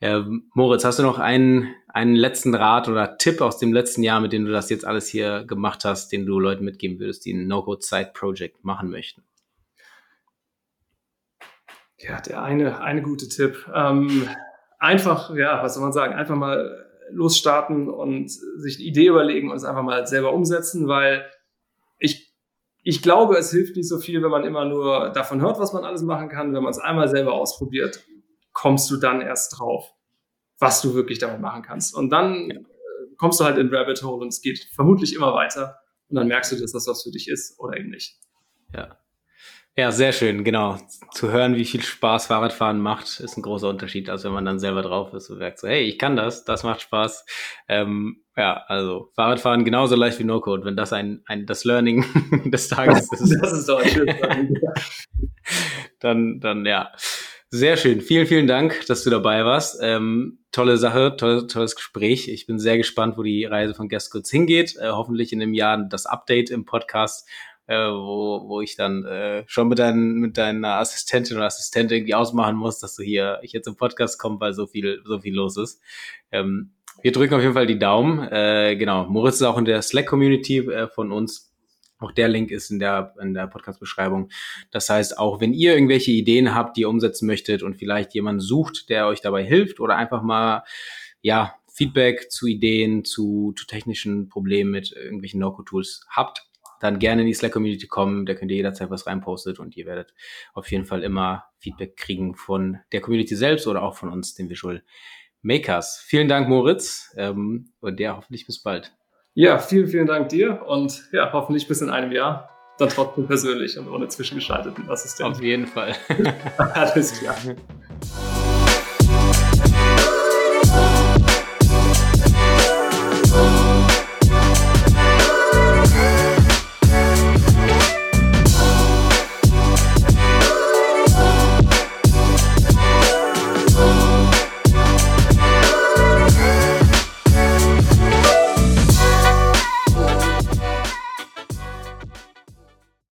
Äh, Moritz, hast du noch einen, einen letzten Rat oder Tipp aus dem letzten Jahr, mit dem du das jetzt alles hier gemacht hast, den du Leuten mitgeben würdest, die ein No-Code-Side-Project machen möchten? Ja, der eine, eine gute Tipp. Ähm, einfach, ja, was soll man sagen, einfach mal losstarten und sich eine Idee überlegen und es einfach mal selber umsetzen, weil ich, ich glaube, es hilft nicht so viel, wenn man immer nur davon hört, was man alles machen kann, wenn man es einmal selber ausprobiert kommst du dann erst drauf, was du wirklich damit machen kannst. Und dann äh, kommst du halt in Rabbit Hole und es geht vermutlich immer weiter. Und dann merkst du, dass das was für dich ist oder eben nicht. Ja. Ja, sehr schön, genau. Zu hören, wie viel Spaß Fahrradfahren macht, ist ein großer Unterschied, als wenn man dann selber drauf ist und merkt so, hey, ich kann das, das macht Spaß. Ähm, ja, also Fahrradfahren genauso leicht wie No-Code, wenn das ein, ein das Learning [LAUGHS] des Tages [LAUGHS] ist. das ist doch ein schönes Learning. [LAUGHS] dann, dann ja. Sehr schön. Vielen, vielen Dank, dass du dabei warst. Ähm, tolle Sache, toll, tolles Gespräch. Ich bin sehr gespannt, wo die Reise von Guestgoods hingeht. Äh, hoffentlich in einem Jahr das Update im Podcast, äh, wo, wo ich dann äh, schon mit, dein, mit deiner Assistentin oder Assistent irgendwie ausmachen muss, dass du hier ich jetzt im Podcast komme, weil so viel, so viel los ist. Ähm, wir drücken auf jeden Fall die Daumen. Äh, genau, Moritz ist auch in der Slack-Community äh, von uns auch der Link ist in der, in der Podcast-Beschreibung. Das heißt, auch wenn ihr irgendwelche Ideen habt, die ihr umsetzen möchtet und vielleicht jemanden sucht, der euch dabei hilft oder einfach mal, ja, Feedback zu Ideen, zu, zu technischen Problemen mit irgendwelchen No-Code-Tools habt, dann gerne in die Slack-Community kommen. Da könnt ihr jederzeit was reinpostet und ihr werdet auf jeden Fall immer Feedback kriegen von der Community selbst oder auch von uns, den Visual Makers. Vielen Dank, Moritz, ähm, und der hoffentlich bis bald. Ja, vielen, vielen Dank dir und ja, hoffentlich bis in einem Jahr. Dann trotzdem persönlich und ohne zwischengeschalteten Assistenten. Auf jeden Fall. [LAUGHS] Alles klar. [LAUGHS]